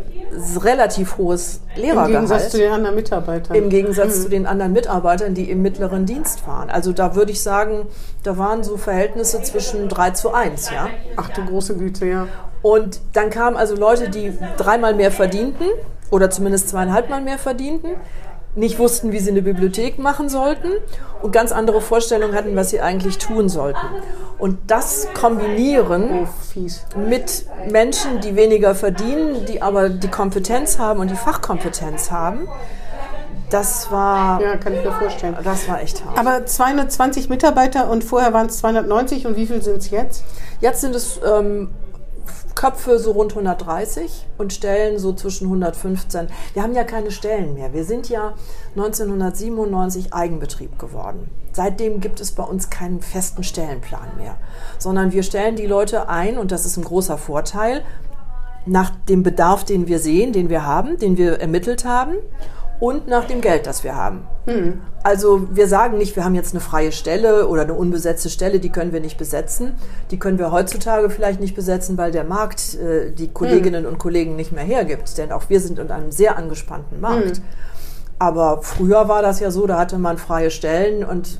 relativ hohes Lehrergehalt. Im Gegensatz zu den anderen Mitarbeitern. Im Gegensatz mhm. zu den anderen Mitarbeitern, die im mittleren Dienst waren. Also da würde ich sagen, da waren so Verhältnisse zwischen 3 zu 1. Ja? Ach du große Güte, ja. Und dann kamen also Leute, die dreimal mehr verdienten oder zumindest zweieinhalb Mal mehr verdienten nicht wussten, wie sie eine Bibliothek machen sollten und ganz andere Vorstellungen hatten, was sie eigentlich tun sollten. Und das kombinieren oh, mit Menschen, die weniger verdienen, die aber die Kompetenz haben und die Fachkompetenz haben, das war. Ja, kann ich mir vorstellen. Das war echt hart. Aber 220 Mitarbeiter und vorher waren es 290 und wie viel sind es jetzt? Jetzt sind es ähm, Köpfe so rund 130 und Stellen so zwischen 115. Wir haben ja keine Stellen mehr. Wir sind ja 1997 Eigenbetrieb geworden. Seitdem gibt es bei uns keinen festen Stellenplan mehr, sondern wir stellen die Leute ein und das ist ein großer Vorteil nach dem Bedarf, den wir sehen, den wir haben, den wir ermittelt haben und nach dem Geld, das wir haben. Hm. Also wir sagen nicht, wir haben jetzt eine freie Stelle oder eine unbesetzte Stelle, die können wir nicht besetzen. Die können wir heutzutage vielleicht nicht besetzen, weil der Markt äh, die Kolleginnen hm. und Kollegen nicht mehr hergibt. Denn auch wir sind in einem sehr angespannten Markt. Hm. Aber früher war das ja so, da hatte man freie Stellen und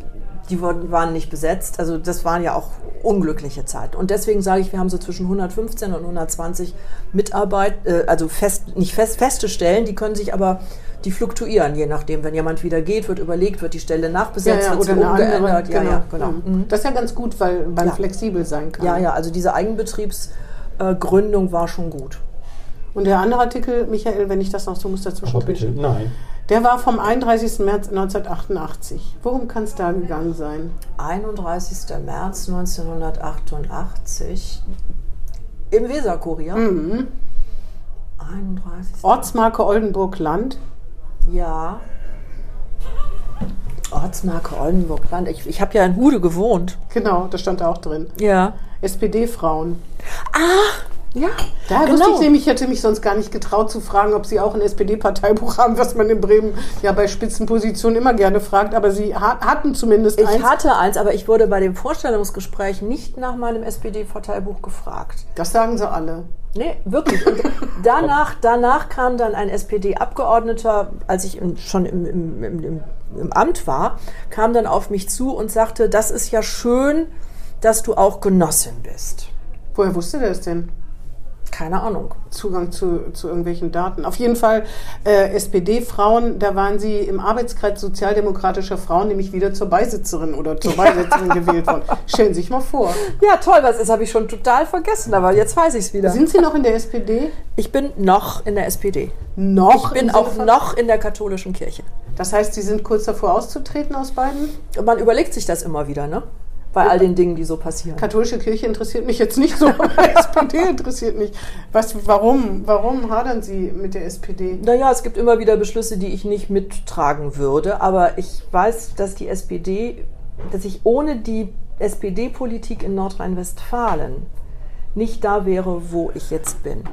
die waren nicht besetzt. Also das waren ja auch unglückliche Zeiten. Und deswegen sage ich, wir haben so zwischen 115 und 120 Mitarbeit, äh, also fest, nicht fest, feste Stellen, die können sich aber die fluktuieren, je nachdem. Wenn jemand wieder geht, wird überlegt, wird die Stelle nachbesetzt, ja, ja, wird oder sie umgeändert. Genau. Ja, ja, genau. Mhm. Das ist ja ganz gut, weil man ja. flexibel sein kann. Ja, ja, also diese Eigenbetriebsgründung war schon gut. Und der andere Artikel, Michael, wenn ich das noch so muss dazwischen bitte, nein. Der war vom 31. März 1988. Worum kann es da gegangen sein? 31. März 1988 im Weserkurier. Mhm. 31. Ortsmarke Oldenburg-Land. Ja. Ortsmarke Oldenburg-Land. Ich, ich habe ja in Hude gewohnt. Genau, das stand da auch drin. Ja. SPD-Frauen. Ah, ja. Da genau. wusste ich nämlich, ich hätte mich sonst gar nicht getraut zu fragen, ob Sie auch ein SPD-Parteibuch haben, was man in Bremen ja bei Spitzenpositionen immer gerne fragt. Aber Sie hatten zumindest ich eins. Ich hatte eins, aber ich wurde bei dem Vorstellungsgespräch nicht nach meinem SPD-Parteibuch gefragt. Das sagen Sie alle. Nee, wirklich. Und danach, danach kam dann ein SPD-Abgeordneter, als ich schon im, im, im, im Amt war, kam dann auf mich zu und sagte, das ist ja schön, dass du auch Genossin bist. Woher wusste der das denn? Keine Ahnung. Zugang zu, zu irgendwelchen Daten. Auf jeden Fall äh, SPD-Frauen, da waren sie im Arbeitskreis sozialdemokratischer Frauen nämlich wieder zur Beisitzerin oder zur Beisitzerin gewählt worden. Stellen Sie sich mal vor. Ja, toll, was ist, habe ich schon total vergessen, aber jetzt weiß ich es wieder. Sind Sie noch in der SPD? Ich bin noch in der SPD. Noch? Ich bin auch noch in der katholischen Kirche. Das heißt, Sie sind kurz davor auszutreten aus beiden? Man überlegt sich das immer wieder, ne? Bei all den Dingen, die so passieren. Katholische Kirche interessiert mich jetzt nicht so, aber SPD interessiert mich. Was, warum, warum hadern Sie mit der SPD? Naja, es gibt immer wieder Beschlüsse, die ich nicht mittragen würde, aber ich weiß, dass die SPD, dass ich ohne die SPD-Politik in Nordrhein-Westfalen nicht da wäre, wo ich jetzt bin.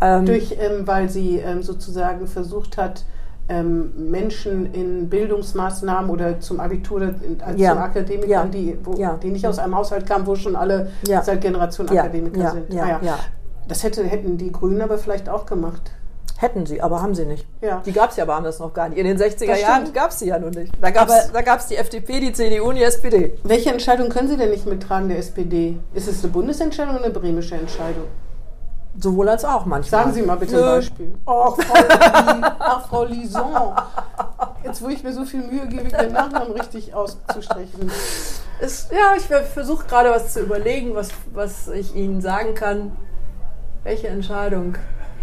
Ähm, Durch, ähm, weil sie ähm, sozusagen versucht hat, ähm, Menschen in Bildungsmaßnahmen oder zum Abitur, äh, ja. zum Akademikern, ja. die, wo, ja. die nicht aus einem Haushalt kamen, wo schon alle seit Generationen Akademiker sind. Ah, ja. Das hätte, hätten die Grünen aber vielleicht auch gemacht. Hätten sie, aber haben sie nicht. Ja. Die gab es ja aber anders noch gar nicht. In den 60er Jahren gab es sie ja noch nicht. Da gab es die FDP, die CDU und die SPD. Welche Entscheidung können Sie denn nicht mittragen, der SPD? Ist es eine Bundesentscheidung oder eine bremische Entscheidung? Sowohl als auch manchmal. Sagen Sie mal bitte ein Beispiel. Ach, Frau, Ach, Frau Lison. Jetzt, wo ich mir so viel Mühe gebe, den Nachnamen richtig auszusprechen. Es, ja, ich versuche gerade was zu überlegen, was, was ich Ihnen sagen kann. Welche Entscheidung?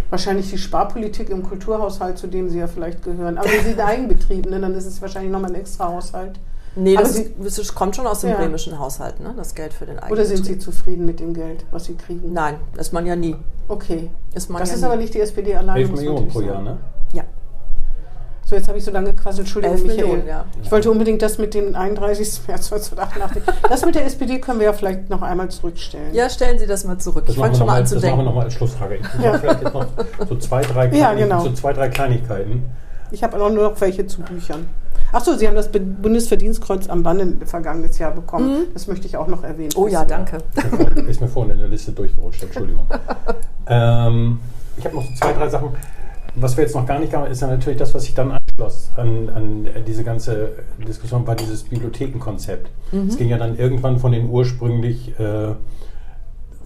Wahrscheinlich die Sparpolitik im Kulturhaushalt, zu dem Sie ja vielleicht gehören. Aber Sie sind Eigenbetriebene, dann ist es wahrscheinlich nochmal ein extra Haushalt. Nee, das, Sie, das, kommt schon aus dem ja. bremischen Haushalt, ne? das Geld für den Eigenbetrieb. Oder sind Sie zufrieden mit dem Geld, was Sie kriegen? Nein, ist man ja nie. Okay. Ist man das ja ist nie. aber nicht die SPD alleine. 11 Millionen pro Jahr, ne? Ja. So, jetzt habe ich so lange gequasselt. Entschuldigung, 11 Michael. Millionen, ja. Ich wollte unbedingt das mit dem 31. März 1988. das mit der SPD können wir ja vielleicht noch einmal zurückstellen. Ja, stellen Sie das mal zurück. Das ich fange schon mal an zu das denken. Das machen wir nochmal als Schlussfrage. Ich ja. vielleicht jetzt noch so zwei, drei, ja, genau. so zwei, drei Kleinigkeiten. Ich habe auch nur noch welche zu Büchern. Achso, Sie haben das Bundesverdienstkreuz am Bande vergangenes Jahr bekommen. Mhm. Das möchte ich auch noch erwähnen. Oh ja, danke. Ist mir vorhin in der Liste durchgerutscht, Entschuldigung. ähm, ich habe noch zwei, drei Sachen. Was wir jetzt noch gar nicht haben, ist ja natürlich das, was sich dann anschloss an, an diese ganze Diskussion, war dieses Bibliothekenkonzept. Mhm. Es ging ja dann irgendwann von den ursprünglich äh,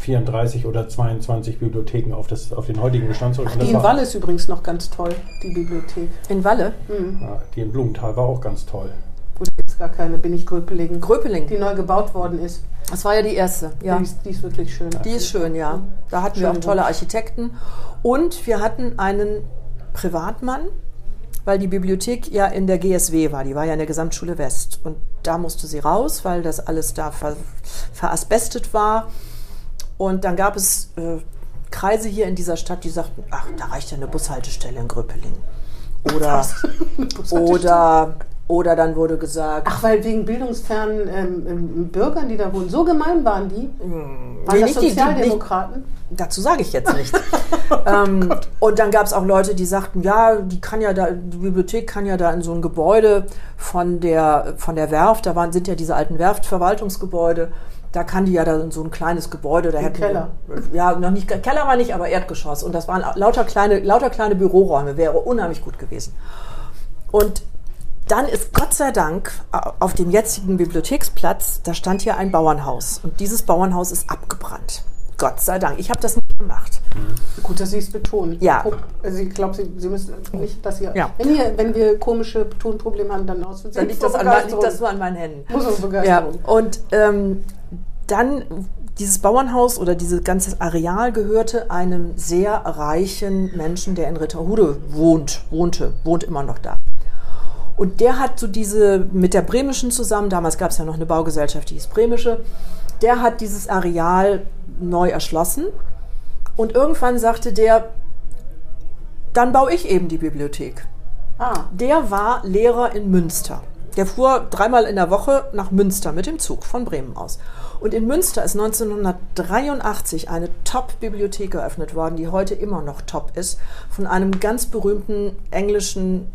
34 oder 22 Bibliotheken auf, das, auf den heutigen Bestand zurück. Ach, die in Walle ist übrigens noch ganz toll, die Bibliothek. In Walle? Mhm. Ja, die in Blumenthal war auch ganz toll. Gut, jetzt gar keine, bin ich Gröpeling. Gröpeling. Die neu gebaut worden ist. Das war ja die erste, ja. Die ist, die ist wirklich schön. Die ist schön, ja. Da hatten wir auch tolle Architekten. Und wir hatten einen Privatmann, weil die Bibliothek ja in der GSW war, die war ja in der Gesamtschule West. Und da musste sie raus, weil das alles da ver, verasbestet war. Und dann gab es äh, Kreise hier in dieser Stadt, die sagten, ach, da reicht ja eine Bushaltestelle in Gröpeling. Oder, oder, oder dann wurde gesagt. Ach, weil wegen bildungsfernen ähm, ähm, Bürgern, die da wohnen, so gemein waren die? Hm, waren nee, das Sozialdemokraten? Die, dazu sage ich jetzt nicht. ähm, und dann gab es auch Leute, die sagten, ja, die kann ja da, die Bibliothek kann ja da in so ein Gebäude von der, von der Werft, da waren, sind ja diese alten Werftverwaltungsgebäude, da kann die ja da in so ein kleines Gebäude, da hätten Keller. ja noch nicht Keller war nicht, aber Erdgeschoss und das waren lauter kleine lauter kleine Büroräume, wäre unheimlich gut gewesen. Und dann ist Gott sei Dank auf dem jetzigen Bibliotheksplatz, da stand hier ein Bauernhaus und dieses Bauernhaus ist abgebrannt. Gott sei Dank. Ich habe das nicht gemacht. Gut, dass Sie es betonen. Ja. Also ich glaube, Sie, Sie, müssen nicht, dass Sie. Ja. Wenn, hier, wenn wir komische Tonprobleme haben, dann aus. Dann liegt das, an, liegt das nur an meinen Händen. Muss uns Begeisterung. Ja. Und ähm, dann dieses Bauernhaus oder dieses ganze Areal gehörte einem sehr reichen Menschen, der in Ritterhude wohnt, wohnte, wohnt immer noch da. Und der hat so diese, mit der Bremischen zusammen, damals gab es ja noch eine Baugesellschaft, die hieß Bremische, der hat dieses Areal neu erschlossen. Und irgendwann sagte der, dann baue ich eben die Bibliothek. Ah. Der war Lehrer in Münster. Der fuhr dreimal in der Woche nach Münster mit dem Zug von Bremen aus. Und in Münster ist 1983 eine Top-Bibliothek eröffnet worden, die heute immer noch top ist, von einem ganz berühmten englischen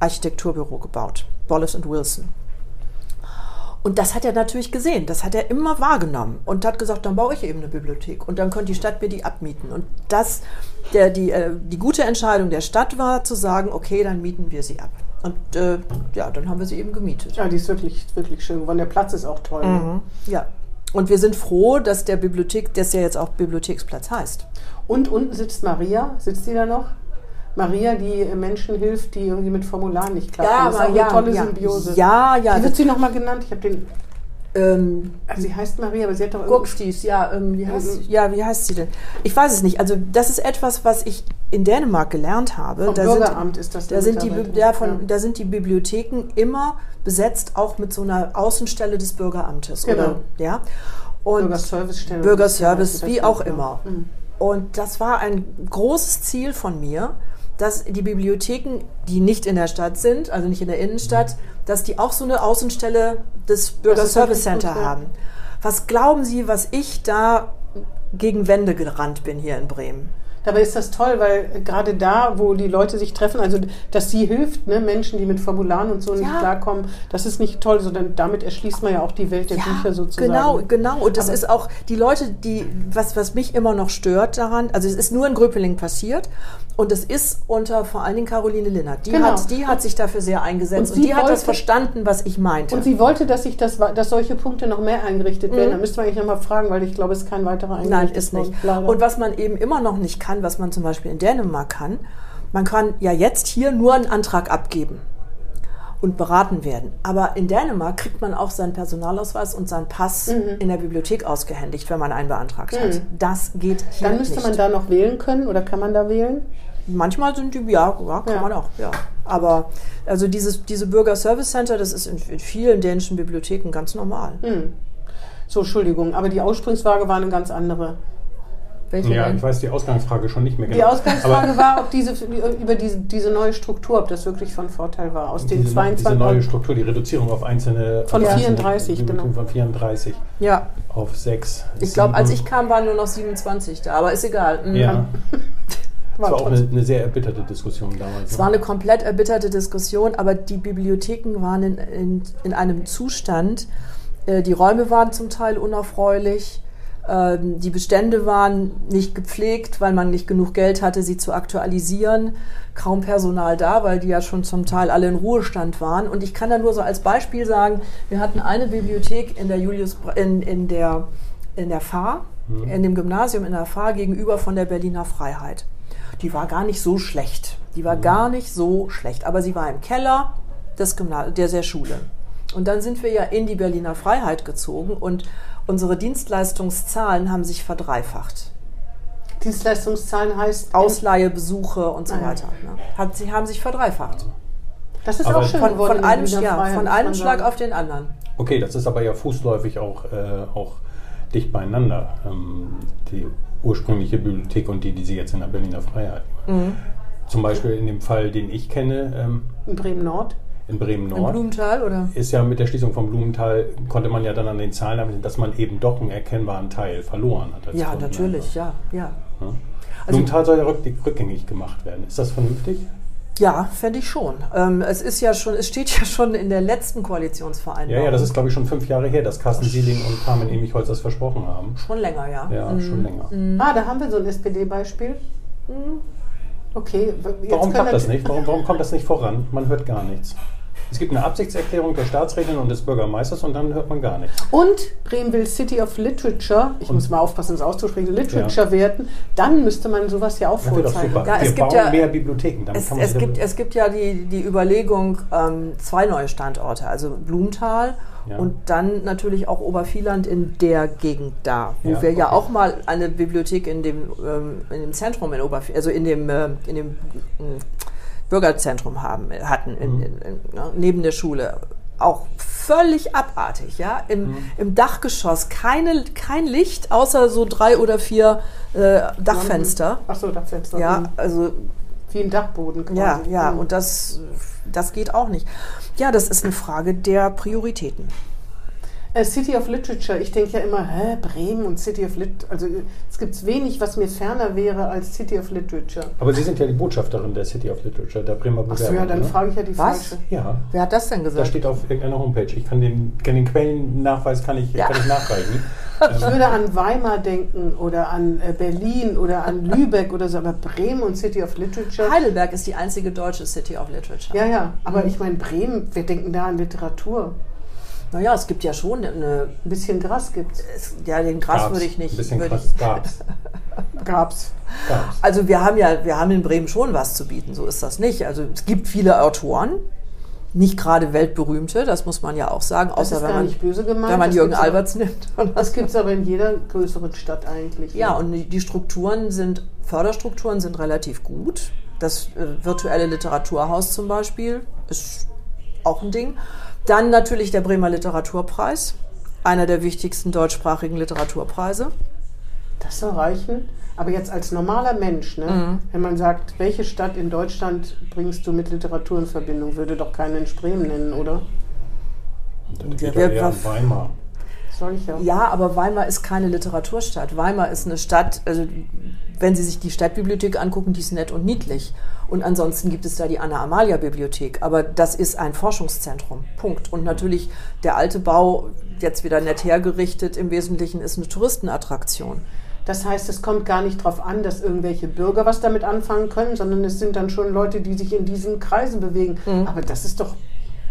Architekturbüro gebaut, Wallace Wilson. Und das hat er natürlich gesehen, das hat er immer wahrgenommen und hat gesagt, dann baue ich eben eine Bibliothek und dann könnte die Stadt mir die abmieten. Und das, der, die, äh, die gute Entscheidung der Stadt war zu sagen, okay, dann mieten wir sie ab. Und äh, ja, dann haben wir sie eben gemietet. Ja, die ist wirklich, wirklich schön geworden. Der Platz ist auch toll. Mhm. Ja, und wir sind froh, dass der Bibliothek, das ja jetzt auch Bibliotheksplatz heißt. Und unten sitzt Maria, sitzt sie da noch? Maria, die Menschen hilft, die irgendwie mit Formularen nicht klappen. Ja, das ist auch ja, eine tolle ja. Symbiose. Ja, ja. Wie wird sie nochmal genannt? Ich habe den ähm, also sie heißt Maria, aber sie hat doch Guckstis, ja, ähm, wie heißt, mhm. ja, wie heißt sie denn? Ich weiß es nicht. Also das ist etwas, was ich in Dänemark gelernt habe. Vom da Bürgeramt sind, ist das da sind, die, ja, von, ja. da sind die Bibliotheken immer besetzt, auch mit so einer Außenstelle des Bürgeramtes. Genau. Oder, ja? Und Bürgerservicestelle. Bürgerservice, wie auch immer. Mhm. Und das war ein großes Ziel von mir, dass die Bibliotheken, die nicht in der Stadt sind, also nicht in der Innenstadt, dass die auch so eine Außenstelle des Bürgerservice Center haben. Was glauben Sie, was ich da gegen Wände gerannt bin hier in Bremen? Dabei ist das toll, weil gerade da, wo die Leute sich treffen, also dass sie hilft, ne, Menschen, die mit Formularen und so ja. nicht klarkommen, das ist nicht toll, sondern damit erschließt man ja auch die Welt der ja, Bücher sozusagen. Genau, genau. Und das Aber ist auch die Leute, die, was, was mich immer noch stört daran, also es ist nur in Gröpeling passiert und es ist unter vor allen Dingen Caroline Linnert. Die, genau. hat, die hat sich dafür sehr eingesetzt und, und die wollte, hat das verstanden, was ich meinte. Und sie wollte, dass sich das, dass solche Punkte noch mehr eingerichtet werden. Mhm. Da müsste man eigentlich nochmal fragen, weil ich glaube, es ist kein weiterer eingerichtet Nein, ist nicht. Und was man eben immer noch nicht kann, was man zum Beispiel in Dänemark kann. Man kann ja jetzt hier nur einen Antrag abgeben und beraten werden. Aber in Dänemark kriegt man auch seinen Personalausweis und seinen Pass mhm. in der Bibliothek ausgehändigt, wenn man einen beantragt mhm. hat. Das geht hier Dann müsste nicht. man da noch wählen können oder kann man da wählen? Manchmal sind die, ja, ja kann ja. man auch, ja. Aber also dieses, diese Bürger-Service Center, das ist in, in, vielen dänischen Bibliotheken ganz normal. Mhm. So, Entschuldigung, aber die Aussprungsfrage war eine ganz andere. Welche ja, denn? ich weiß die Ausgangsfrage schon nicht mehr genau. Die Ausgangsfrage Aber war, ob diese, über diese, diese neue Struktur, ob das wirklich von Vorteil war. Aus diese, den 22 diese neue Struktur, die Reduzierung auf einzelne. Von auf 34, einzelne, genau. Von 34 ja. auf 6. Ich glaube, als ich kam, waren nur noch 27 da, aber ist egal. Mhm. Ja. war, war auch eine, eine, sehr erbitterte Diskussion damals. Es war eine komplett erbitterte Diskussion, aber die Bibliotheken waren in, in, in einem Zustand, äh, die Räume waren zum Teil unerfreulich, die Bestände waren nicht gepflegt, weil man nicht genug Geld hatte, sie zu aktualisieren. Kaum Personal da, weil die ja schon zum Teil alle in Ruhestand waren. Und ich kann da nur so als Beispiel sagen, wir hatten eine Bibliothek in der Julius in, in der in der Fahr, mhm. in dem Gymnasium in der Fahr gegenüber von der Berliner Freiheit. Die war gar nicht so schlecht. Die war mhm. gar nicht so schlecht, aber sie war im Keller des Gymnasiums, der, der Schule. Und dann sind wir ja in die Berliner Freiheit gezogen und unsere Dienstleistungszahlen haben sich verdreifacht. Dienstleistungszahlen heißt? Ausleihe, Besuche und so ah, weiter. Ne? Hat, sie haben sich verdreifacht. Das ist aber auch schön von, von einem, ja, von einem Schlag auf den anderen. Okay, das ist aber ja fußläufig auch, äh, auch dicht beieinander. Ähm, die ursprüngliche Bibliothek und die, die Sie jetzt in der Berliner Freiheit. Mhm. Zum Beispiel in dem Fall, den ich kenne. Ähm, in Bremen Nord? In Bremen-Nord. In Blumenthal, oder? Ist ja mit der Schließung von Blumenthal, konnte man ja dann an den Zahlen haben, dass man eben doch einen erkennbaren Teil verloren hat. Ja, natürlich, ja, ja. ja. Also, Blumenthal soll ja rückgängig gemacht werden. Ist das vernünftig? Ja, fände ich schon. Ähm, es ist ja schon, es steht ja schon in der letzten Koalitionsvereinbarung. Ja, ja, das ist glaube ich schon fünf Jahre her, dass Carsten Sieling und Carmen Emichholz das versprochen haben. Schon länger, ja. Ja, mhm. schon länger. Mhm. Ah, da haben wir so ein SPD-Beispiel. Mhm. Okay. Warum klappt das nicht? Warum, warum kommt das nicht voran? Man hört gar nichts. Es gibt eine Absichtserklärung der Staatsrätin und des Bürgermeisters und dann hört man gar nichts. Und Bremen will City of Literature, ich und muss mal aufpassen, das auszusprechen, Literature ja. werden, dann müsste man sowas ja auch vorzeigen. Ja, es Wir gibt bauen ja, mehr Bibliotheken. Es, es, gibt, es gibt ja die, die Überlegung, ähm, zwei neue Standorte, also Blumenthal ja. und dann natürlich auch Obervieland in der Gegend da, wo ja, wir okay. ja auch mal eine Bibliothek in dem, ähm, in dem Zentrum in Obervieland, also in dem, äh, in dem äh, Bürgerzentrum haben, hatten in, mhm. in, in, ne, neben der Schule. Auch völlig abartig, ja. Im, mhm. im Dachgeschoss keine, kein Licht, außer so drei oder vier äh, Dachfenster. Ach so, Dachfenster. Ja, mhm. also wie ein Dachboden quasi. Ja, ja, mhm. und das, das geht auch nicht. Ja, das ist eine Frage der Prioritäten. Äh, City of Literature, ich denke ja immer, hä, Bremen und City of Literature. Also es gibt wenig, was mir ferner wäre als City of Literature. Aber Sie sind ja die Botschafterin der City of Literature, der Bremer Bewerbung. Achso, ja, dann ne? frage ich ja die was? falsche. Ja. Wer hat das denn gesagt? Das steht auf irgendeiner Homepage. Ich kann den, kann den Quellennachweis kann ich, ja. kann ich nachreichen. Ich würde an Weimar denken oder an äh, Berlin oder an Lübeck oder so, aber Bremen und City of Literature. Heidelberg ist die einzige deutsche City of Literature. Ja, ja, aber mhm. ich meine Bremen, wir denken da an Literatur. Naja, es gibt ja schon eine. Ein bisschen Gras gibt es. Ja, den Gras gab's. würde ich nicht. Ein bisschen Gras gab's. gab's. gab's. Also wir haben ja, wir haben in Bremen schon was zu bieten, so ist das nicht. Also es gibt viele Autoren, nicht gerade weltberühmte, das muss man ja auch sagen, das außer wenn man, gemeint, wenn man Jürgen Alberts nimmt. Das gibt es aber in jeder größeren Stadt eigentlich. Ja, und die Strukturen sind, Förderstrukturen sind relativ gut. Das äh, virtuelle Literaturhaus zum Beispiel ist auch ein Ding. Dann natürlich der Bremer Literaturpreis, einer der wichtigsten deutschsprachigen Literaturpreise. Das soll reichen. Aber jetzt als normaler Mensch, ne, mhm. wenn man sagt, welche Stadt in Deutschland bringst du mit Literatur in Verbindung, würde doch keinen in Bremen nennen, oder? Ja, ja, Weimar. Soll ich ja. Ja, aber Weimar ist keine Literaturstadt. Weimar ist eine Stadt, also wenn Sie sich die Stadtbibliothek angucken, die ist nett und niedlich. Und ansonsten gibt es da die Anna-Amalia-Bibliothek. Aber das ist ein Forschungszentrum. Punkt. Und natürlich der alte Bau, jetzt wieder nett hergerichtet, im Wesentlichen ist eine Touristenattraktion. Das heißt, es kommt gar nicht darauf an, dass irgendwelche Bürger was damit anfangen können, sondern es sind dann schon Leute, die sich in diesen Kreisen bewegen. Mhm. Aber das ist doch,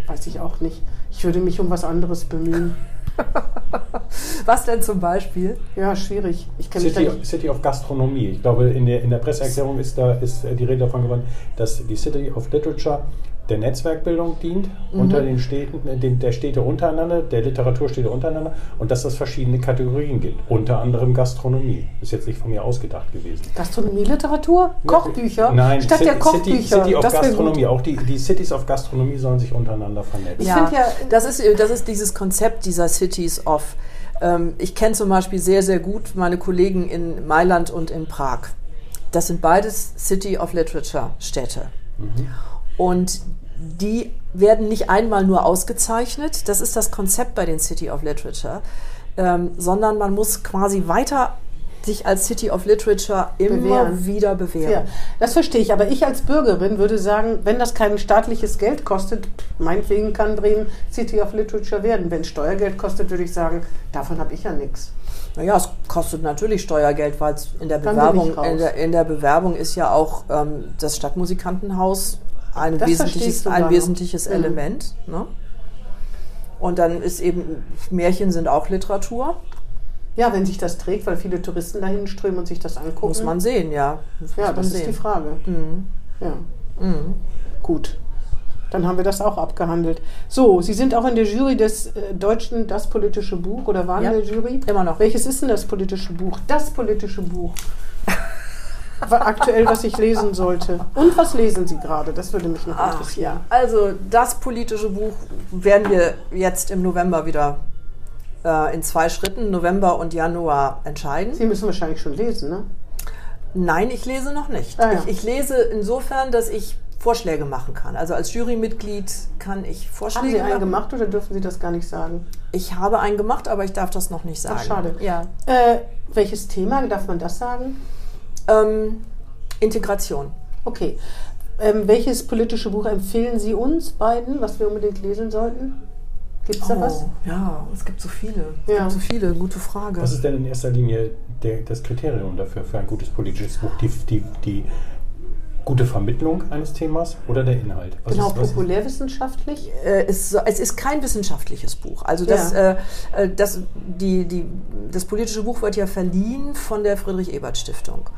weiß ich auch nicht. Ich würde mich um was anderes bemühen. Was denn zum Beispiel? Ja, schwierig. Ich City, City of Gastronomie. Ich glaube, in der, in der Presseerklärung ist, da, ist die Rede davon geworden, dass die City of Literature der Netzwerkbildung dient, mhm. unter den Städten, äh, den, der Städte untereinander, der Literaturstädte untereinander und dass es verschiedene Kategorien gibt, unter anderem Gastronomie. Ist jetzt nicht von mir ausgedacht gewesen. Gastronomie, Literatur, Kochbücher? Nein, Statt City, der Kochbücher. City, City of das Gastronomie, auch die, die Cities of Gastronomie sollen sich untereinander vernetzen. Ich ja, ja, das ist, das ist dieses Konzept dieser Cities of. Ähm, ich kenne zum Beispiel sehr, sehr gut meine Kollegen in Mailand und in Prag. Das sind beides City of Literature Städte. Mhm. Und die werden nicht einmal nur ausgezeichnet, das ist das Konzept bei den City of Literature, ähm, sondern man muss quasi weiter sich als City of Literature immer bewähren. wieder bewähren. Ja, das verstehe ich. Aber ich als Bürgerin würde sagen, wenn das kein staatliches Geld kostet, meinetwegen kann Bremen City of Literature werden. Wenn es Steuergeld kostet, würde ich sagen, davon habe ich ja nichts. Naja, es kostet natürlich Steuergeld, weil es in der Bewerbung in der, in der, Bewerbung ist ja auch ähm, das Stadtmusikantenhaus ein das wesentliches, ein wesentliches mhm. Element. Ne? Und dann ist eben, Märchen sind auch Literatur. Ja, wenn sich das trägt, weil viele Touristen dahin strömen und sich das angucken. Muss man sehen, ja. Das ja, das sehen. ist die Frage. Mhm. Ja. Mhm. Gut. Dann haben wir das auch abgehandelt. So, Sie sind auch in der Jury des äh, Deutschen Das politische Buch oder waren ja, in der Jury? Immer noch. Welches ist denn das politische Buch? Das politische Buch. Aktuell, was ich lesen sollte. Und was lesen Sie gerade? Das würde mich noch interessieren. Ach, ja. Also das politische Buch werden wir jetzt im November wieder äh, in zwei Schritten, November und Januar, entscheiden. Sie müssen wahrscheinlich schon lesen, ne? Nein, ich lese noch nicht. Ah, ja. ich, ich lese insofern, dass ich Vorschläge machen kann. Also als Jurymitglied kann ich Vorschläge machen. Haben Sie einen gemacht oder dürfen Sie das gar nicht sagen? Ich habe einen gemacht, aber ich darf das noch nicht sagen. Ach, schade. Ja. Äh, welches Thema, darf man das sagen? Ähm, Integration. Okay. Ähm, welches politische Buch empfehlen Sie uns beiden, was wir unbedingt lesen sollten? Gibt es da oh, was? Ja, es gibt so viele. Es ja. gibt so viele. Gute Frage. Was ist denn in erster Linie der, das Kriterium dafür, für ein gutes politisches Buch? Die, die, die gute Vermittlung eines Themas oder der Inhalt? Was genau, ist, populärwissenschaftlich? Äh, es, es, ist kein wissenschaftliches Buch. Also das, ja. äh, äh, das, die, die, das politische Buch wird ja verliehen von der Friedrich-Ebert-Stiftung.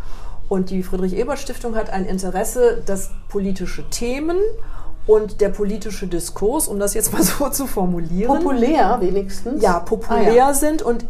Und die Friedrich-Ebert-Stiftung hat ein Interesse, dass politische Themen und der politische Diskurs, um das jetzt mal so zu formulieren. Populär wenigstens? Ja, populär ah, ja. sind und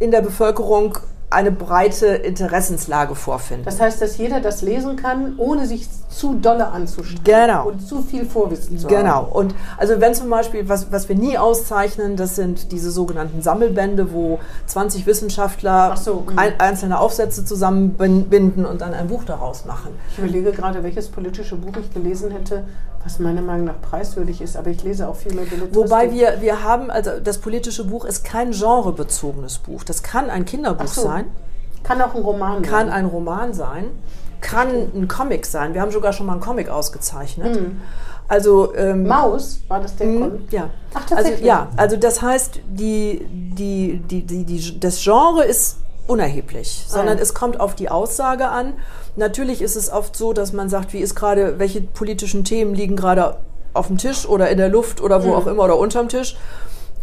in der Bevölkerung eine breite Interessenslage vorfinden. Das heißt, dass jeder das lesen kann, ohne sich zu dolle anzustrengen genau. und zu viel Vorwissen zu genau. haben. Genau. Und also wenn zum Beispiel, was, was wir nie auszeichnen, das sind diese sogenannten Sammelbände, wo 20 Wissenschaftler so, ein, einzelne Aufsätze zusammenbinden und dann ein Buch daraus machen. Ich überlege gerade, welches politische Buch ich gelesen hätte, was meiner Meinung nach preiswürdig ist, aber ich lese auch viel mehr Belletristik. Wobei wir, wir haben, also das politische Buch ist kein genrebezogenes Buch. Das kann ein Kinderbuch so. sein. Kann auch ein Roman sein. Kann ein Roman sein. Kann ein Comic sein. Wir haben sogar schon mal einen Comic ausgezeichnet. Mhm. Also ähm, Maus war das der mhm, Comic? Ja. Ach tatsächlich. Also, ja, also das heißt, die, die, die, die, die, das Genre ist unerheblich, sondern ah. es kommt auf die Aussage an. Natürlich ist es oft so, dass man sagt, wie ist gerade, welche politischen Themen liegen gerade auf dem Tisch oder in der Luft oder wo mhm. auch immer oder unterm Tisch.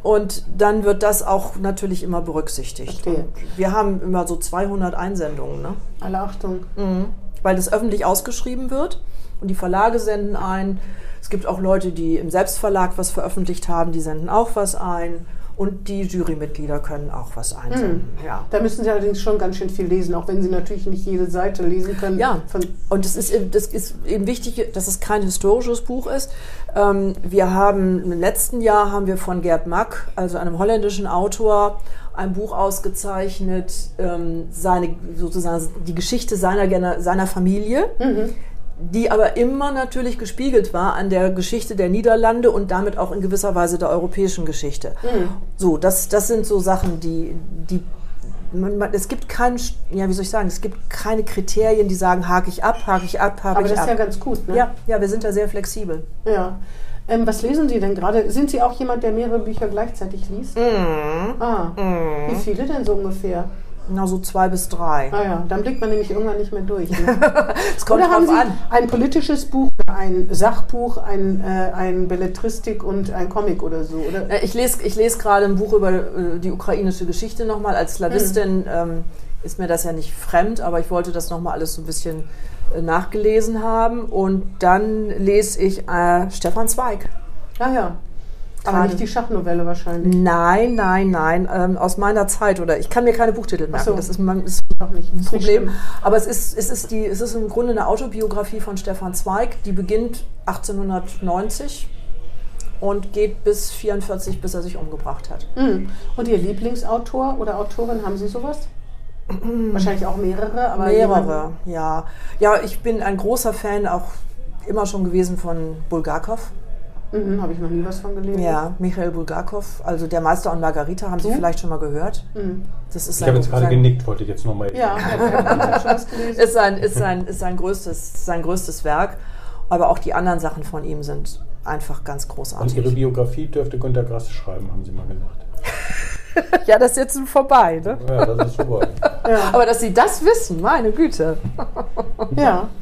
Und dann wird das auch natürlich immer berücksichtigt. Wir haben immer so 200 Einsendungen. Ne? Alle Achtung. Mhm. Weil das öffentlich ausgeschrieben wird und die Verlage senden ein. Es gibt auch Leute, die im Selbstverlag was veröffentlicht haben, die senden auch was ein. Und die Jurymitglieder können auch was einsenden. Hm. Ja. Da müssen Sie allerdings schon ganz schön viel lesen, auch wenn Sie natürlich nicht jede Seite lesen können. Ja, und es ist, das ist eben wichtig, dass es kein historisches Buch ist. Ähm, wir haben im letzten Jahr haben wir von Gerd Mack, also einem holländischen Autor, ein Buch ausgezeichnet, ähm, seine, sozusagen die Geschichte seiner, seiner Familie. Mhm die aber immer natürlich gespiegelt war an der Geschichte der Niederlande und damit auch in gewisser Weise der europäischen Geschichte. Mhm. So, das, das sind so Sachen, die, die man, man, es gibt kein, ja, wie soll ich sagen, es gibt keine Kriterien, die sagen, hake ich ab, hake ich ab, hake ich ab. Aber das ist ja ganz gut, ne? Ja, ja, wir sind da sehr flexibel. Ja. Ähm, was lesen Sie denn gerade? Sind Sie auch jemand, der mehrere Bücher gleichzeitig liest? Mhm. Ah. Mhm. Wie viele denn so ungefähr? Na, so zwei bis drei. Ah ja, dann blickt man nämlich irgendwann nicht mehr durch. Ne? es kommt Oder haben Sie an. ein politisches Buch, ein Sachbuch, ein, äh, ein Belletristik und ein Comic oder so? Oder? Äh, ich lese ich les gerade ein Buch über äh, die ukrainische Geschichte nochmal. Als Slawistin mhm. ähm, ist mir das ja nicht fremd, aber ich wollte das nochmal alles so ein bisschen äh, nachgelesen haben. Und dann lese ich Stefan Zweig. Ah ja. Aber nicht die Schachnovelle wahrscheinlich. Nein, nein, nein. Ähm, aus meiner Zeit oder ich kann mir keine Buchtitel merken. So. Das ist, man, ist nicht ein Problem. Aber es ist, es, ist die, es ist im Grunde eine Autobiografie von Stefan Zweig, die beginnt 1890 und geht bis 44, bis er sich umgebracht hat. Mhm. Und Ihr Lieblingsautor oder Autorin, haben Sie sowas? Wahrscheinlich auch mehrere, aber. Mehrere, ja. Ja, ich bin ein großer Fan auch immer schon gewesen von Bulgakov. Mhm, Habe ich noch nie was von gelesen. Ja, Michael Bulgakov, also der Meister und Margarita, haben Sie Mhm. vielleicht schon mal gehört? Mhm. Das ist Ich habe jetzt gerade genickt, wollte ich jetzt nochmal. Ja, ist sein, ist sein, ist sein, größtes, sein größtes Werk. Aber auch die anderen Sachen von ihm sind einfach ganz Und großartig. Ihre Biografie dürfte Günter Grass schreiben, haben Sie mal gesagt. ja, das ist jetzt vorbei, ne? Ja, das ist super. Ja. Aber dass Sie das wissen, meine Güte. ja.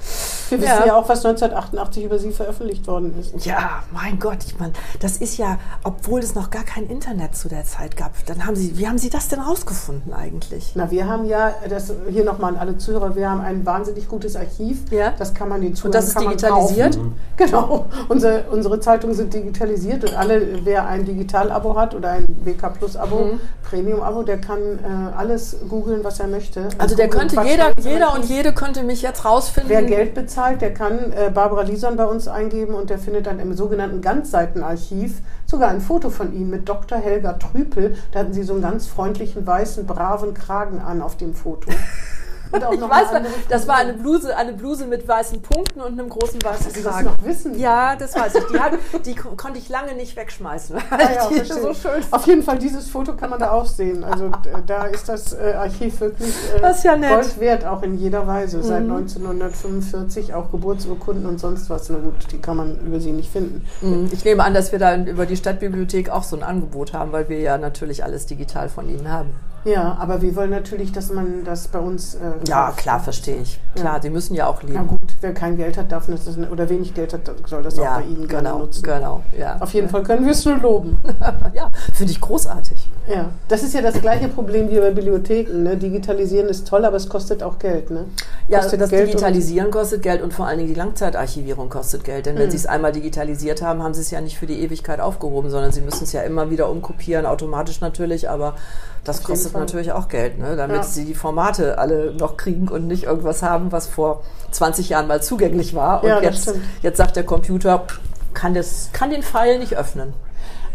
Wir wissen Ja. ja. auch, was 1988 über sie veröffentlicht worden ist. Ja, mein Gott, ich meine, das ist ja, obwohl es noch gar kein Internet zu der Zeit gab, dann haben Sie, wie haben Sie das denn rausgefunden eigentlich? Na, wir haben ja, das hier nochmal an alle Zuhörer, wir haben ein wahnsinnig gutes Archiv. Ja. Das kann man den Zuhörern Und das ist digitalisiert? kaufen. Genau. Unsere, unsere Zeitungen sind digitalisiert und alle, wer ein Digital-Abo hat oder ein WK Plus-Abo, Mhm. Premium-Abo, der kann äh, alles googeln, was er möchte. Also der könnte, jeder, jeder und jede könnte mich jetzt rausfinden. Wer Geld bezahlt, der kann äh, Barbara Lison bei uns eingeben und der findet dann im sogenannten Ganzseitenarchiv sogar ein Foto von Ihnen mit Dr. Helga Trüpel. Da hatten Sie so einen ganz freundlichen, weißen, braven Kragen an auf dem Foto. Und auch Ich noch weiß, eine andere das war eine. Bluse, eine Bluse mit weißen Punkten und einem großen weißen Sie das Kragen. noch wissen. Ja, das weiß ich. Die, hat, die ko- konnte ich lange nicht wegschmeißen, weil Ah ja, die so schön Auf jeden Fall, dieses Foto kann man da auch sehen. Also da ist das äh, Archiv wirklich äh, Das ja. Mhm. Gold wert, auch in jeder Weise. Seit 1945 auch Geburtsurkunden und sonst was. Na gut, die kann man über sie nicht finden. Mm, Ich nehme an, dass wir da über die Stadtbibliothek auch so ein Angebot haben, weil wir ja natürlich alles digital von Ihnen haben. Ja, aber wir wollen natürlich, dass man das bei uns. Äh, Ja, klar, verstehe ich. Klar, Sie müssen ja auch Na leben. gut, wer kein Geld hat, darf das oder wenig Geld hat, soll das auch Ja, bei Ihnen gerne genau, nutzen. genau. Ja. Auf jeden Fall können wir es nur loben. Ja, finde ich großartig. ja, das ist ja das gleiche Problem wie bei Bibliotheken. Ne? Digitalisieren ist toll, aber es kostet auch Geld. Ne? Ja, das Geld Digitalisieren kostet Geld und vor allen Dingen die Langzeitarchivierung kostet Geld. Denn wenn Mhm. Sie es einmal digitalisiert haben, haben Sie es ja nicht für die Ewigkeit aufgehoben, sondern Sie müssen es ja immer wieder umkopieren, automatisch natürlich, aber das kostet natürlich auch Geld, ne? damit Ja. Sie die Formate alle noch kriegen und nicht irgendwas haben, was vor 20 Jahren mal zugänglich war. Und Ja, jetzt, jetzt sagt der Computer, kann, das, kann den Pfeil nicht öffnen.